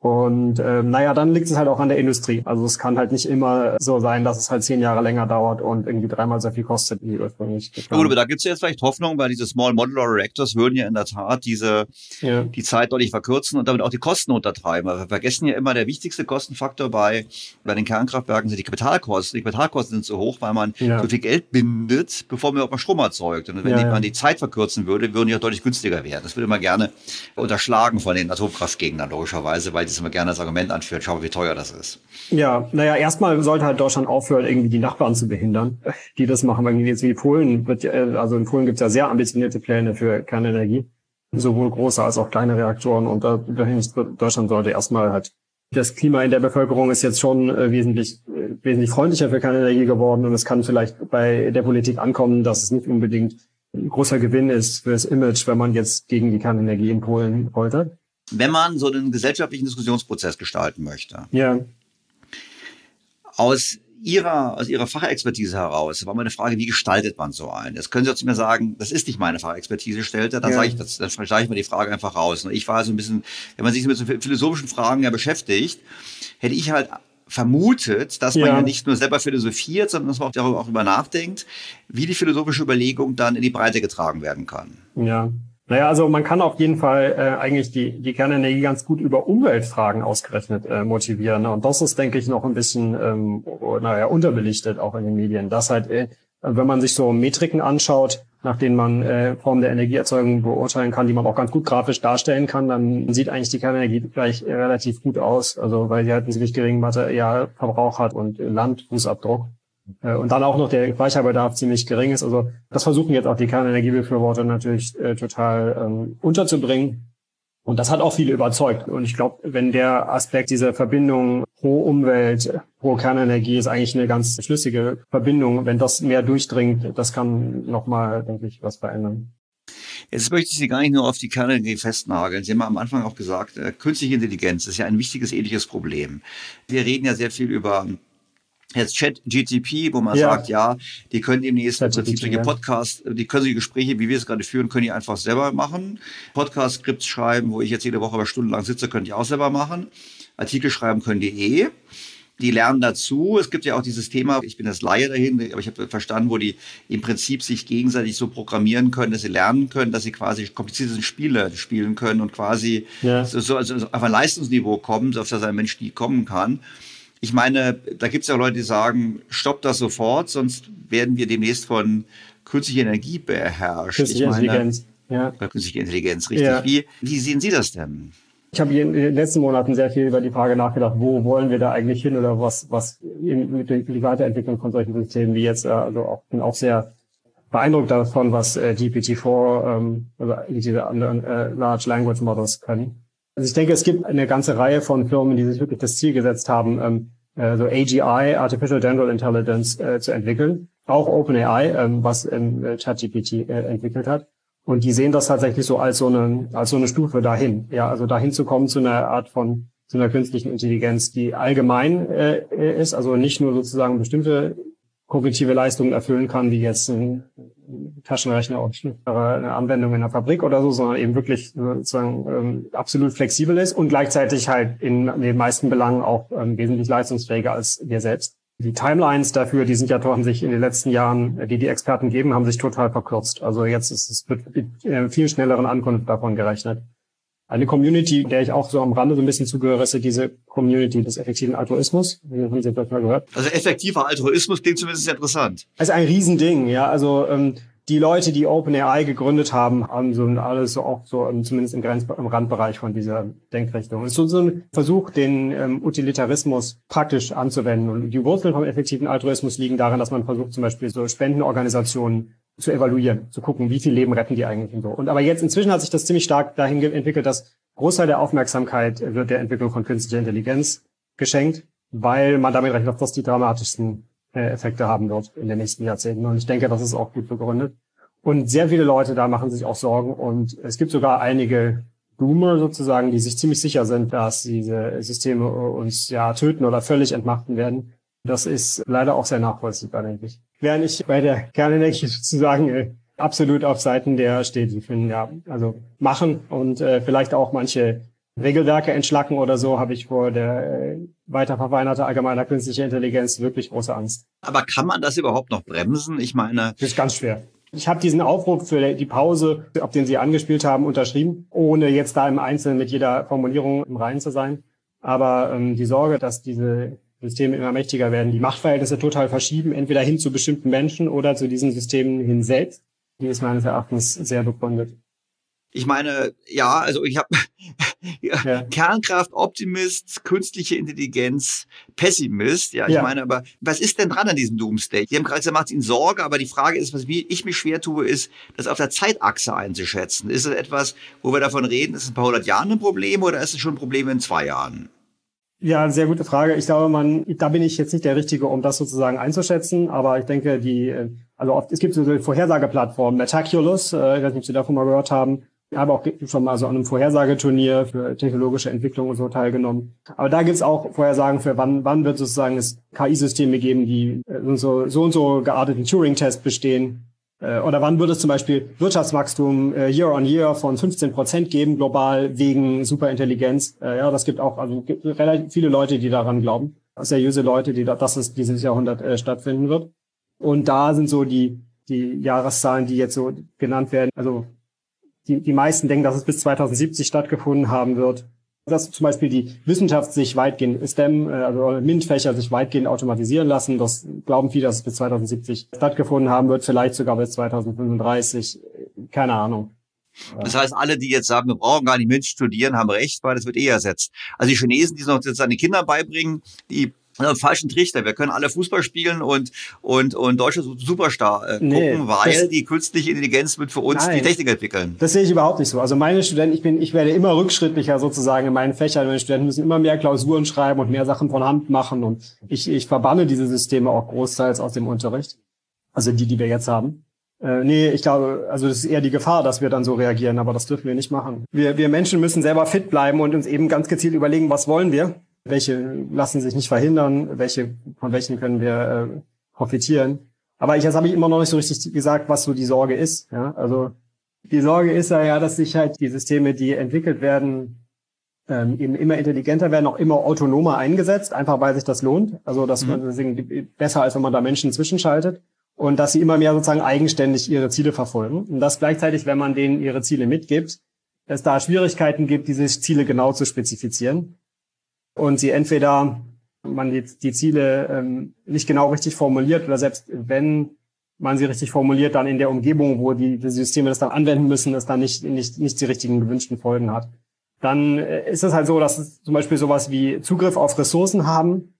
und ähm, naja, dann liegt es halt auch an der Industrie. Also es kann halt nicht immer so sein, dass es halt zehn Jahre länger dauert und irgendwie dreimal so viel kostet wie ursprünglich. Gut, aber da gibt es ja jetzt vielleicht Hoffnung, weil diese Small Modular Reactors würden ja in der Tat diese ja. die Zeit deutlich verkürzen und damit auch die Kosten untertreiben. Aber wir vergessen ja immer, der wichtigste Kostenfaktor bei, bei den Kernkraftwerken sind die Kapitalkosten. Die Kapitalkosten sind so hoch, weil man ja. so viel Geld bindet, bevor man auch mal Strom erzeugt. Und wenn ja, man die Zeit verkürzen würde, würden die auch deutlich günstiger werden. Das würde man gerne unterschlagen von den Atomkraftgegnern, logischerweise, weil das immer gerne als Argument anführt, schau, wie teuer das ist. Ja, naja, erstmal sollte halt Deutschland aufhören, irgendwie die Nachbarn zu behindern, die das machen. Weil jetzt wie Polen, wird, also in Polen gibt es ja sehr ambitionierte Pläne für Kernenergie, sowohl große als auch kleine Reaktoren. Und da, Deutschland sollte erstmal halt das Klima in der Bevölkerung ist jetzt schon äh, wesentlich, äh, wesentlich freundlicher für Kernenergie geworden und es kann vielleicht bei der Politik ankommen, dass es nicht unbedingt ein großer Gewinn ist für das Image, wenn man jetzt gegen die Kernenergie in Polen wollte wenn man so einen gesellschaftlichen Diskussionsprozess gestalten möchte. Ja. Aus Ihrer, aus Ihrer Fachexpertise heraus war meine Frage, wie gestaltet man so einen? Das können Sie jetzt mir sagen, das ist nicht meine Fachexpertise, stellte, dann ja. sage ich, das, dann stelle ich mir die Frage einfach raus. Und ich war so ein bisschen, wenn man sich mit so philosophischen Fragen ja beschäftigt, hätte ich halt vermutet, dass man ja. ja nicht nur selber philosophiert, sondern dass man auch darüber nachdenkt, wie die philosophische Überlegung dann in die Breite getragen werden kann. Ja, naja, also man kann auf jeden Fall äh, eigentlich die, die Kernenergie ganz gut über Umweltfragen ausgerechnet äh, motivieren. Und das ist, denke ich, noch ein bisschen, ähm, naja, unterbelichtet auch in den Medien. Das halt, äh, wenn man sich so Metriken anschaut, nach denen man äh, Formen der Energieerzeugung beurteilen kann, die man auch ganz gut grafisch darstellen kann, dann sieht eigentlich die Kernenergie gleich relativ gut aus. Also weil sie halt einen ziemlich geringen Materialverbrauch hat und Landfußabdruck. Äh, und dann auch noch der Speicherbedarf ziemlich gering ist. Also das versuchen jetzt auch die Kernenergiebefürworter natürlich äh, total ähm, unterzubringen. Und das hat auch viele überzeugt. Und ich glaube, wenn der Aspekt dieser Verbindung pro Umwelt, pro Kernenergie ist eigentlich eine ganz schlüssige Verbindung. Wenn das mehr durchdringt, das kann nochmal, denke ich, was verändern. Jetzt möchte ich Sie gar nicht nur auf die Kernenergie festnageln. Sie haben am Anfang auch gesagt, äh, künstliche Intelligenz ist ja ein wichtiges ethisches Problem. Wir reden ja sehr viel über jetzt Chat GTP, wo man ja. sagt, ja, die können demnächst im Prinzip solche Podcasts, die können solche Gespräche, wie wir es gerade führen, können die einfach selber machen. Podcast-Skripts schreiben, wo ich jetzt jede Woche aber stundenlang sitze, können die auch selber machen. Artikel schreiben können die eh. die lernen dazu. Es gibt ja auch dieses Thema, ich bin das Laie dahin, aber ich habe verstanden, wo die im Prinzip sich gegenseitig so programmieren können, dass sie lernen können, dass sie quasi komplizierte Spiele spielen können und quasi ja. so, also auf ein Leistungsniveau kommen, auf das ein Mensch nie kommen kann. Ich meine, da gibt es ja Leute, die sagen, stopp das sofort, sonst werden wir demnächst von künstlicher Energie beherrscht. Künstliche meine, Intelligenz. Ja. Künstliche Intelligenz, richtig. Ja. Wie, wie sehen Sie das denn? Ich habe in den letzten Monaten sehr viel über die Frage nachgedacht, wo wollen wir da eigentlich hin oder was, was mit der Weiterentwicklung von solchen Systemen wie jetzt, äh, also auch, bin auch sehr beeindruckt davon, was äh, GPT-4, ähm, also diese anderen äh, Large Language Models können. Also ich denke, es gibt eine ganze Reihe von Firmen, die sich wirklich das Ziel gesetzt haben, ähm, äh, so AGI, Artificial General Intelligence, äh, zu entwickeln. Auch OpenAI, ähm, was ähm, ChatGPT äh, entwickelt hat. Und die sehen das tatsächlich so als so eine, als so eine Stufe dahin. Ja, also dahin zu kommen zu einer Art von, zu einer künstlichen Intelligenz, die allgemein äh, ist, also nicht nur sozusagen bestimmte kognitive Leistungen erfüllen kann, wie jetzt ein Taschenrechner oder eine Anwendung in der Fabrik oder so, sondern eben wirklich sozusagen ähm, absolut flexibel ist und gleichzeitig halt in den meisten Belangen auch ähm, wesentlich leistungsfähiger als wir selbst. Die Timelines dafür, die sind ja haben sich in den letzten Jahren, die die Experten geben, haben sich total verkürzt. Also jetzt ist es mit äh, viel schnelleren Ankunft davon gerechnet. Eine Community, der ich auch so am Rande so ein bisschen zugehöre, ist diese Community des effektiven Altruismus. Haben Sie vielleicht mal gehört? Also effektiver Altruismus klingt zumindest interessant. Das ist ein Riesending, ja. Also ähm, die Leute, die OpenAI gegründet haben, haben so alles so auch so um, zumindest im, Grenz im Randbereich von dieser Denkrichtung. Es ist so, so ein Versuch, den ähm, Utilitarismus praktisch anzuwenden. Und die Wurzeln vom effektiven Altruismus liegen darin, dass man versucht, zum Beispiel so Spendenorganisationen zu evaluieren, zu gucken, wie viel Leben retten die eigentlich und so. Und aber jetzt inzwischen hat sich das ziemlich stark dahin entwickelt, dass Großteil der Aufmerksamkeit wird der Entwicklung von künstlicher Intelligenz geschenkt, weil man damit rechnet, dass das die dramatischsten äh, Effekte haben wird in den nächsten Jahrzehnten. Und ich denke, das ist auch gut begründet. Und sehr viele Leute da machen sich auch Sorgen. Und es gibt sogar einige Boomer sozusagen, die sich ziemlich sicher sind, dass diese Systeme uns ja töten oder völlig entmachten werden. Das ist leider auch sehr nachvollziehbar, denke ich. Während ich bei der Kernenergie sozusagen äh, absolut auf Seiten der die finden ja, also machen und äh, vielleicht auch manche Regelwerke entschlacken oder so, habe ich vor der äh, weiter verfeinerte allgemeiner künstliche Intelligenz wirklich große Angst. Aber kann man das überhaupt noch bremsen? Ich meine. Das ist ganz schwer. Ich habe diesen Aufruf für die Pause, auf den Sie angespielt haben, unterschrieben, ohne jetzt da im Einzelnen mit jeder Formulierung im Reinen zu sein. Aber ähm, die Sorge, dass diese Systeme immer mächtiger werden, die Machtverhältnisse total verschieben, entweder hin zu bestimmten Menschen oder zu diesen Systemen hin selbst, die ist meines Erachtens sehr begründet. Ich meine, ja, also ich habe ja. Kernkraft, Optimist, künstliche Intelligenz, Pessimist. Ja, ich ja. meine, aber was ist denn dran an diesem Doomsday? Die haben gerade gesagt, macht ihnen Sorge, aber die Frage ist, was ich mich schwer tue, ist, das auf der Zeitachse einzuschätzen. Ist es etwas, wo wir davon reden, ist es ein paar hundert Jahren ein Problem oder ist es schon ein Problem in zwei Jahren? Ja, sehr gute Frage. Ich glaube, man, da bin ich jetzt nicht der Richtige, um das sozusagen einzuschätzen, aber ich denke, die, äh, also oft, es gibt so Vorhersageplattformen, Metaculus, äh, ich weiß nicht, ob Sie davon mal gehört haben, ich habe auch schon mal so an einem Vorhersageturnier für technologische Entwicklung und so teilgenommen. Aber da gibt's auch Vorhersagen für, wann, wann wird sozusagen es KI-Systeme geben, die äh, so, so und so gearteten Turing-Test bestehen. Äh, oder wann wird es zum Beispiel Wirtschaftswachstum äh, year on year von 15 Prozent geben, global wegen Superintelligenz. Ja, das gibt auch also gibt relativ viele Leute, die daran glauben. Seriöse Leute, die da, dass es dieses Jahrhundert äh, stattfinden wird. Und da sind so die, die Jahreszahlen, die jetzt so genannt werden. Also die, die meisten denken, dass es bis 2070 stattgefunden haben wird. Dass zum Beispiel die Wissenschaft sich weitgehend, STEM, äh, also MINT-Fächer sich weitgehend automatisieren lassen. Das glauben viele, dass es bis 2070 stattgefunden haben wird, vielleicht sogar bis 2035. Keine Ahnung. Das heißt, alle, die jetzt sagen, wir brauchen gar nicht MINT studieren, haben recht, weil das wird eh ersetzt. Also die Chinesen, die es noch seine Kinder beibringen, die falschen Trichter. Wir können alle Fußball spielen und, und, und deutsche Superstar äh, gucken, nee, weil die künstliche Intelligenz wird für uns nein, die Technik entwickeln. Das sehe ich überhaupt nicht so. Also meine Studenten, ich bin, ich werde immer rückschrittlicher sozusagen in meinen Fächern. Meine Studenten müssen immer mehr Klausuren schreiben und mehr Sachen von Hand machen und ich, ich verbanne diese Systeme auch großteils aus dem Unterricht. Also die, die wir jetzt haben. Äh, nee, ich glaube, also das ist eher die Gefahr, dass wir dann so reagieren, aber das dürfen wir nicht machen. Wir, wir Menschen müssen selber fit bleiben und uns eben ganz gezielt überlegen, was wollen wir welche lassen sich nicht verhindern, welche, von welchen können wir äh, profitieren. Aber ich, das habe ich immer noch nicht so richtig gesagt, was so die Sorge ist. Ja? Also die Sorge ist ja, dass sich halt die Systeme, die entwickelt werden, ähm, eben immer intelligenter werden, auch immer autonomer eingesetzt, einfach weil sich das lohnt. Also dass mhm. man besser als wenn man da Menschen zwischenschaltet und dass sie immer mehr sozusagen eigenständig ihre Ziele verfolgen. Und dass gleichzeitig, wenn man denen ihre Ziele mitgibt, es da Schwierigkeiten gibt, diese Ziele genau zu spezifizieren. Und sie entweder man die, die Ziele ähm, nicht genau richtig formuliert oder selbst wenn man sie richtig formuliert, dann in der Umgebung, wo die, die Systeme das dann anwenden müssen, es dann nicht, nicht, nicht die richtigen gewünschten Folgen hat. Dann äh, ist es halt so, dass zum Beispiel sowas wie Zugriff auf Ressourcen haben,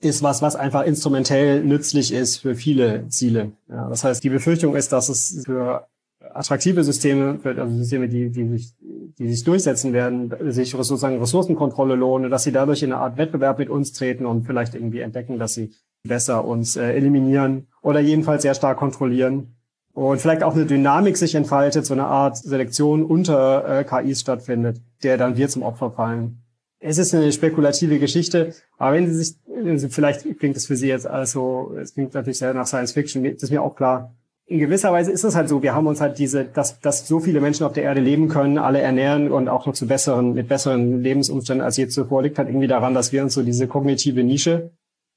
ist was, was einfach instrumentell nützlich ist für viele Ziele. Ja, das heißt, die Befürchtung ist, dass es für attraktive Systeme, also Systeme, die, die, sich, die sich durchsetzen werden, sich sozusagen Ressourcenkontrolle lohnen, dass sie dadurch in eine Art Wettbewerb mit uns treten und vielleicht irgendwie entdecken, dass sie besser uns äh, eliminieren oder jedenfalls sehr stark kontrollieren. Und vielleicht auch eine Dynamik sich entfaltet, so eine Art Selektion unter äh, KIs stattfindet, der dann wir zum Opfer fallen. Es ist eine spekulative Geschichte, aber wenn Sie sich, vielleicht klingt es für Sie jetzt also, es klingt natürlich sehr nach Science Fiction, das ist mir auch klar. In gewisser Weise ist es halt so, wir haben uns halt diese, dass, dass so viele Menschen auf der Erde leben können, alle ernähren und auch noch zu besseren, mit besseren Lebensumständen als je zuvor liegt halt irgendwie daran, dass wir uns so diese kognitive Nische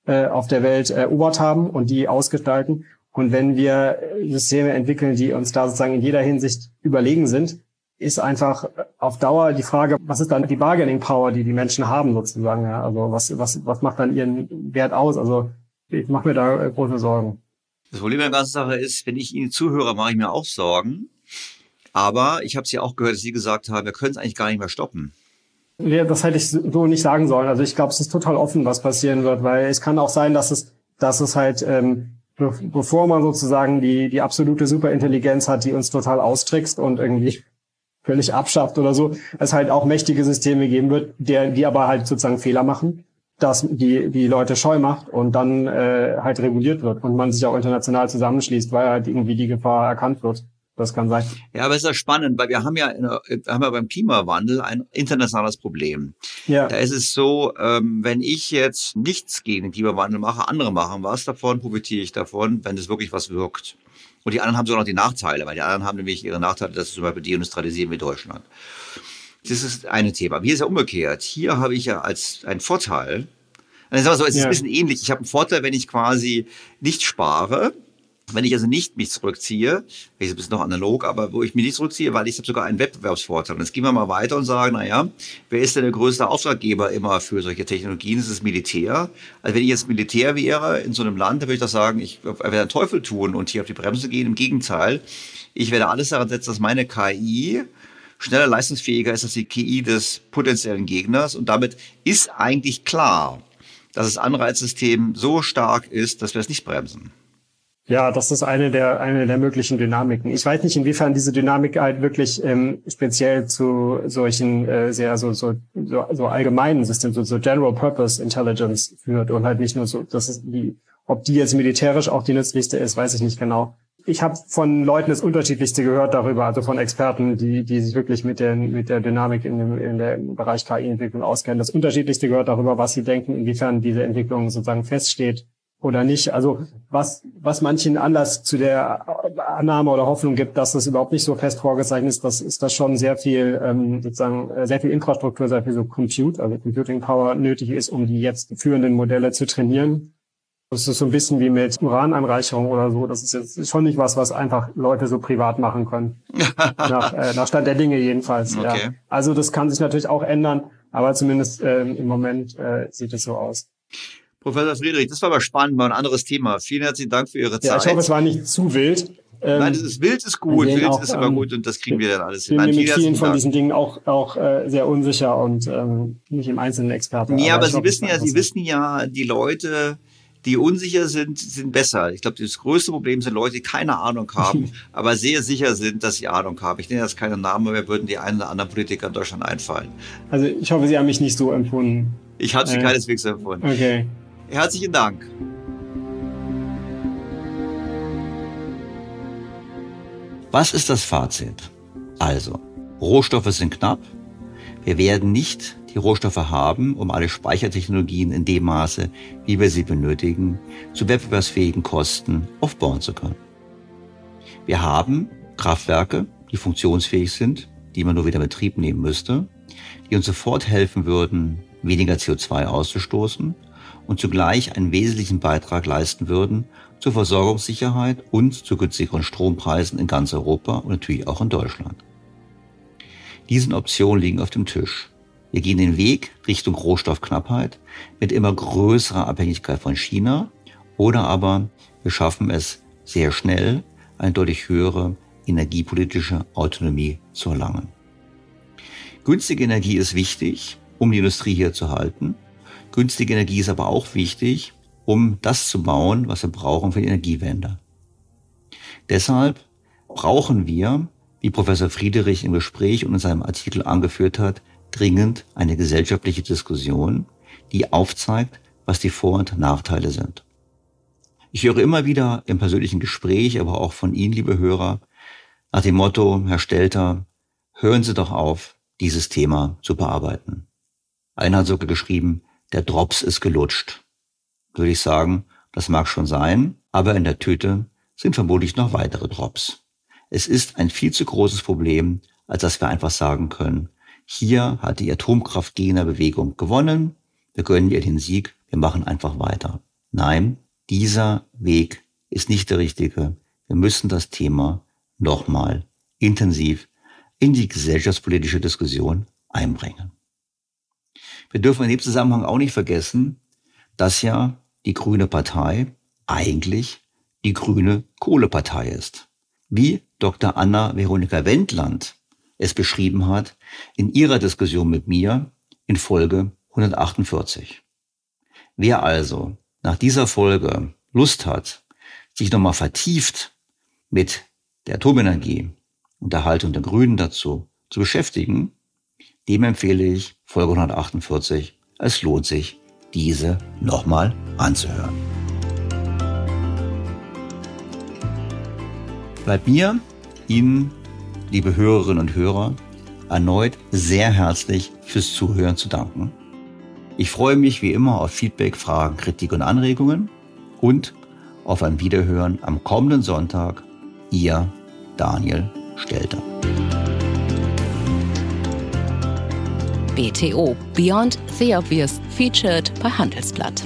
äh, auf der Welt erobert haben und die ausgestalten. Und wenn wir Systeme entwickeln, die uns da sozusagen in jeder Hinsicht überlegen sind, ist einfach auf Dauer die Frage, was ist dann die Bargaining Power, die die Menschen haben sozusagen. Ja? Also was, was, was macht dann ihren Wert aus? Also ich mache mir da große Sorgen. Das Problem der ganzen Sache ist, wenn ich Ihnen zuhöre, mache ich mir auch Sorgen. Aber ich habe Sie auch gehört, dass Sie gesagt haben, wir können es eigentlich gar nicht mehr stoppen. Ja, das hätte ich so nicht sagen sollen. Also ich glaube, es ist total offen, was passieren wird, weil es kann auch sein, dass es, dass es halt, ähm, be bevor man sozusagen die, die absolute Superintelligenz hat, die uns total austrickst und irgendwie völlig abschafft oder so, es halt auch mächtige Systeme geben wird, der, die aber halt sozusagen Fehler machen, dass die, die Leute scheu macht und dann äh, halt reguliert wird und man sich auch international zusammenschließt, weil halt irgendwie die Gefahr erkannt wird. Das kann sein. Ja, aber es ist ja spannend, weil wir haben ja, wir haben ja beim Klimawandel ein internationales Problem. Ja. Da ist es so, ähm, wenn ich jetzt nichts gegen den Klimawandel mache, andere machen was davon, profitiere ich davon, wenn es wirklich was wirkt. Und die anderen haben sogar noch die Nachteile, weil die anderen haben nämlich ihre Nachteile, dass sie zum Beispiel deindustrialisieren wie Deutschland. Das ist eine Thema. Wie ist ja umgekehrt. Hier habe ich ja als einen Vorteil, dann sagen wir so, es ist ja. ein bisschen ähnlich. Ich habe einen Vorteil, wenn ich quasi nicht spare, wenn ich also nicht mich zurückziehe, ich ein bisschen noch analog, aber wo ich mich nicht zurückziehe, weil ich habe sogar einen Wettbewerbsvorteil. Und jetzt gehen wir mal weiter und sagen, na ja, wer ist denn der größte Auftraggeber immer für solche Technologien? Das ist das Militär. Also wenn ich jetzt Militär wäre in so einem Land, dann würde ich doch sagen, ich werde einen Teufel tun und hier auf die Bremse gehen. Im Gegenteil, ich werde alles daran setzen, dass meine KI schneller leistungsfähiger ist als die KI des potenziellen Gegners. Und damit ist eigentlich klar, dass das Anreizsystem so stark ist, dass wir es nicht bremsen. Ja, das ist eine der, eine der möglichen Dynamiken. Ich weiß nicht, inwiefern diese Dynamik halt wirklich ähm, speziell zu solchen äh, sehr so, so, so, so allgemeinen Systemen, so, so General Purpose Intelligence führt und halt nicht nur so, das ist die, ob die jetzt militärisch auch die nützlichste ist, weiß ich nicht genau. Ich habe von Leuten das Unterschiedlichste gehört darüber, also von Experten, die, die sich wirklich mit, den, mit der Dynamik in dem, in der, im Bereich KI-Entwicklung auskennen. Das Unterschiedlichste gehört darüber, was sie denken, inwiefern diese Entwicklung sozusagen feststeht oder nicht. Also was, was manchen Anlass zu der Annahme oder Hoffnung gibt, dass das überhaupt nicht so fest vorgezeichnet ist, das ist das schon sehr viel ähm, sozusagen äh, sehr viel Infrastruktur, sehr viel so Compute, also Computing Power nötig ist, um die jetzt führenden Modelle zu trainieren. Das ist so ein bisschen wie mit Urananreicherung oder so. Das ist jetzt schon nicht was, was einfach Leute so privat machen können. nach, äh, nach Stand der Dinge jedenfalls. Okay. Ja. Also das kann sich natürlich auch ändern, aber zumindest äh, im Moment äh, sieht es so aus. Professor Friedrich, das war aber spannend, mal ein anderes Thema. Vielen herzlichen Dank für Ihre Zeit. Ja, ich hoffe, es war nicht zu wild. Ähm, Nein, das ist wild, ist gut. Wild auch, ist immer ähm, gut und das kriegen wir dann alles hin. Ich bin mir mit vielen von diesen Dingen auch, auch äh, sehr unsicher und ähm, nicht im Einzelnen Experte. Ja, aber, aber Sie wissen ja, Sie wissen ja, die Leute, die unsicher sind, sind besser. Ich glaube, das größte Problem sind Leute, die keine Ahnung haben, aber sehr sicher sind, dass sie Ahnung haben. Ich nenne jetzt keine Namen mehr, würden die einen oder anderen Politiker in Deutschland einfallen. Also ich hoffe, Sie haben mich nicht so empfunden. Ich habe Sie äh, keineswegs empfunden. Okay. Herzlichen Dank. Was ist das Fazit? Also, Rohstoffe sind knapp. Wir werden nicht die Rohstoffe haben, um alle Speichertechnologien in dem Maße, wie wir sie benötigen, zu wettbewerbsfähigen Kosten aufbauen zu können. Wir haben Kraftwerke, die funktionsfähig sind, die man nur wieder in Betrieb nehmen müsste. die uns sofort helfen würden, weniger CO2 auszustoßen und zugleich einen wesentlichen Beitrag leisten würden zur Versorgungssicherheit und zu günstigeren Strompreisen in ganz Europa und natürlich auch in Deutschland. Diesen Optionen liegen auf dem Tisch. Wir gehen den Weg Richtung Rohstoffknappheit mit immer größerer Abhängigkeit von China oder aber wir schaffen es sehr schnell, eine deutlich höhere energiepolitische Autonomie zu erlangen. Günstige Energie ist wichtig, um die Industrie hier zu halten. Günstige Energie ist aber auch wichtig, um das zu bauen, was wir brauchen für die Energiewende. Deshalb brauchen wir, wie Professor Friedrich im Gespräch und in seinem Artikel angeführt hat, dringend eine gesellschaftliche Diskussion, die aufzeigt, was die Vor- und Nachteile sind. Ich höre immer wieder im persönlichen Gespräch, aber auch von Ihnen, liebe Hörer, nach dem Motto, Herr Stelter, hören Sie doch auf, dieses Thema zu bearbeiten. Einer hat sogar geschrieben, der Drops ist gelutscht. Würde ich sagen, das mag schon sein, aber in der Tüte sind vermutlich noch weitere Drops. Es ist ein viel zu großes Problem, als dass wir einfach sagen können, hier hat die Atomkraftgegnerbewegung gewonnen, wir gönnen ihr den Sieg, wir machen einfach weiter. Nein, dieser Weg ist nicht der richtige. Wir müssen das Thema nochmal intensiv in die gesellschaftspolitische Diskussion einbringen. Wir dürfen in dem Zusammenhang auch nicht vergessen, dass ja die Grüne Partei eigentlich die Grüne Kohlepartei ist. Wie Dr. Anna Veronika Wendland es beschrieben hat in ihrer Diskussion mit mir in Folge 148. Wer also nach dieser Folge Lust hat, sich nochmal vertieft mit der Atomenergie und der Haltung der Grünen dazu zu beschäftigen, dem empfehle ich Folge 148. Es lohnt sich, diese nochmal anzuhören. Bleibt mir, Ihnen, liebe Hörerinnen und Hörer, erneut sehr herzlich fürs Zuhören zu danken. Ich freue mich wie immer auf Feedback, Fragen, Kritik und Anregungen und auf ein Wiederhören am kommenden Sonntag. Ihr Daniel Stelter. BTO Beyond the Obvious featured bei Handelsblatt.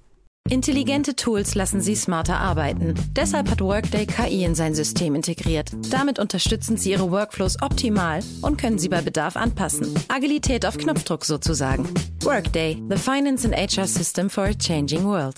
Intelligente Tools lassen Sie smarter arbeiten. Deshalb hat Workday KI in sein System integriert. Damit unterstützen Sie Ihre Workflows optimal und können sie bei Bedarf anpassen. Agilität auf Knopfdruck sozusagen. Workday, the finance and HR system for a changing world.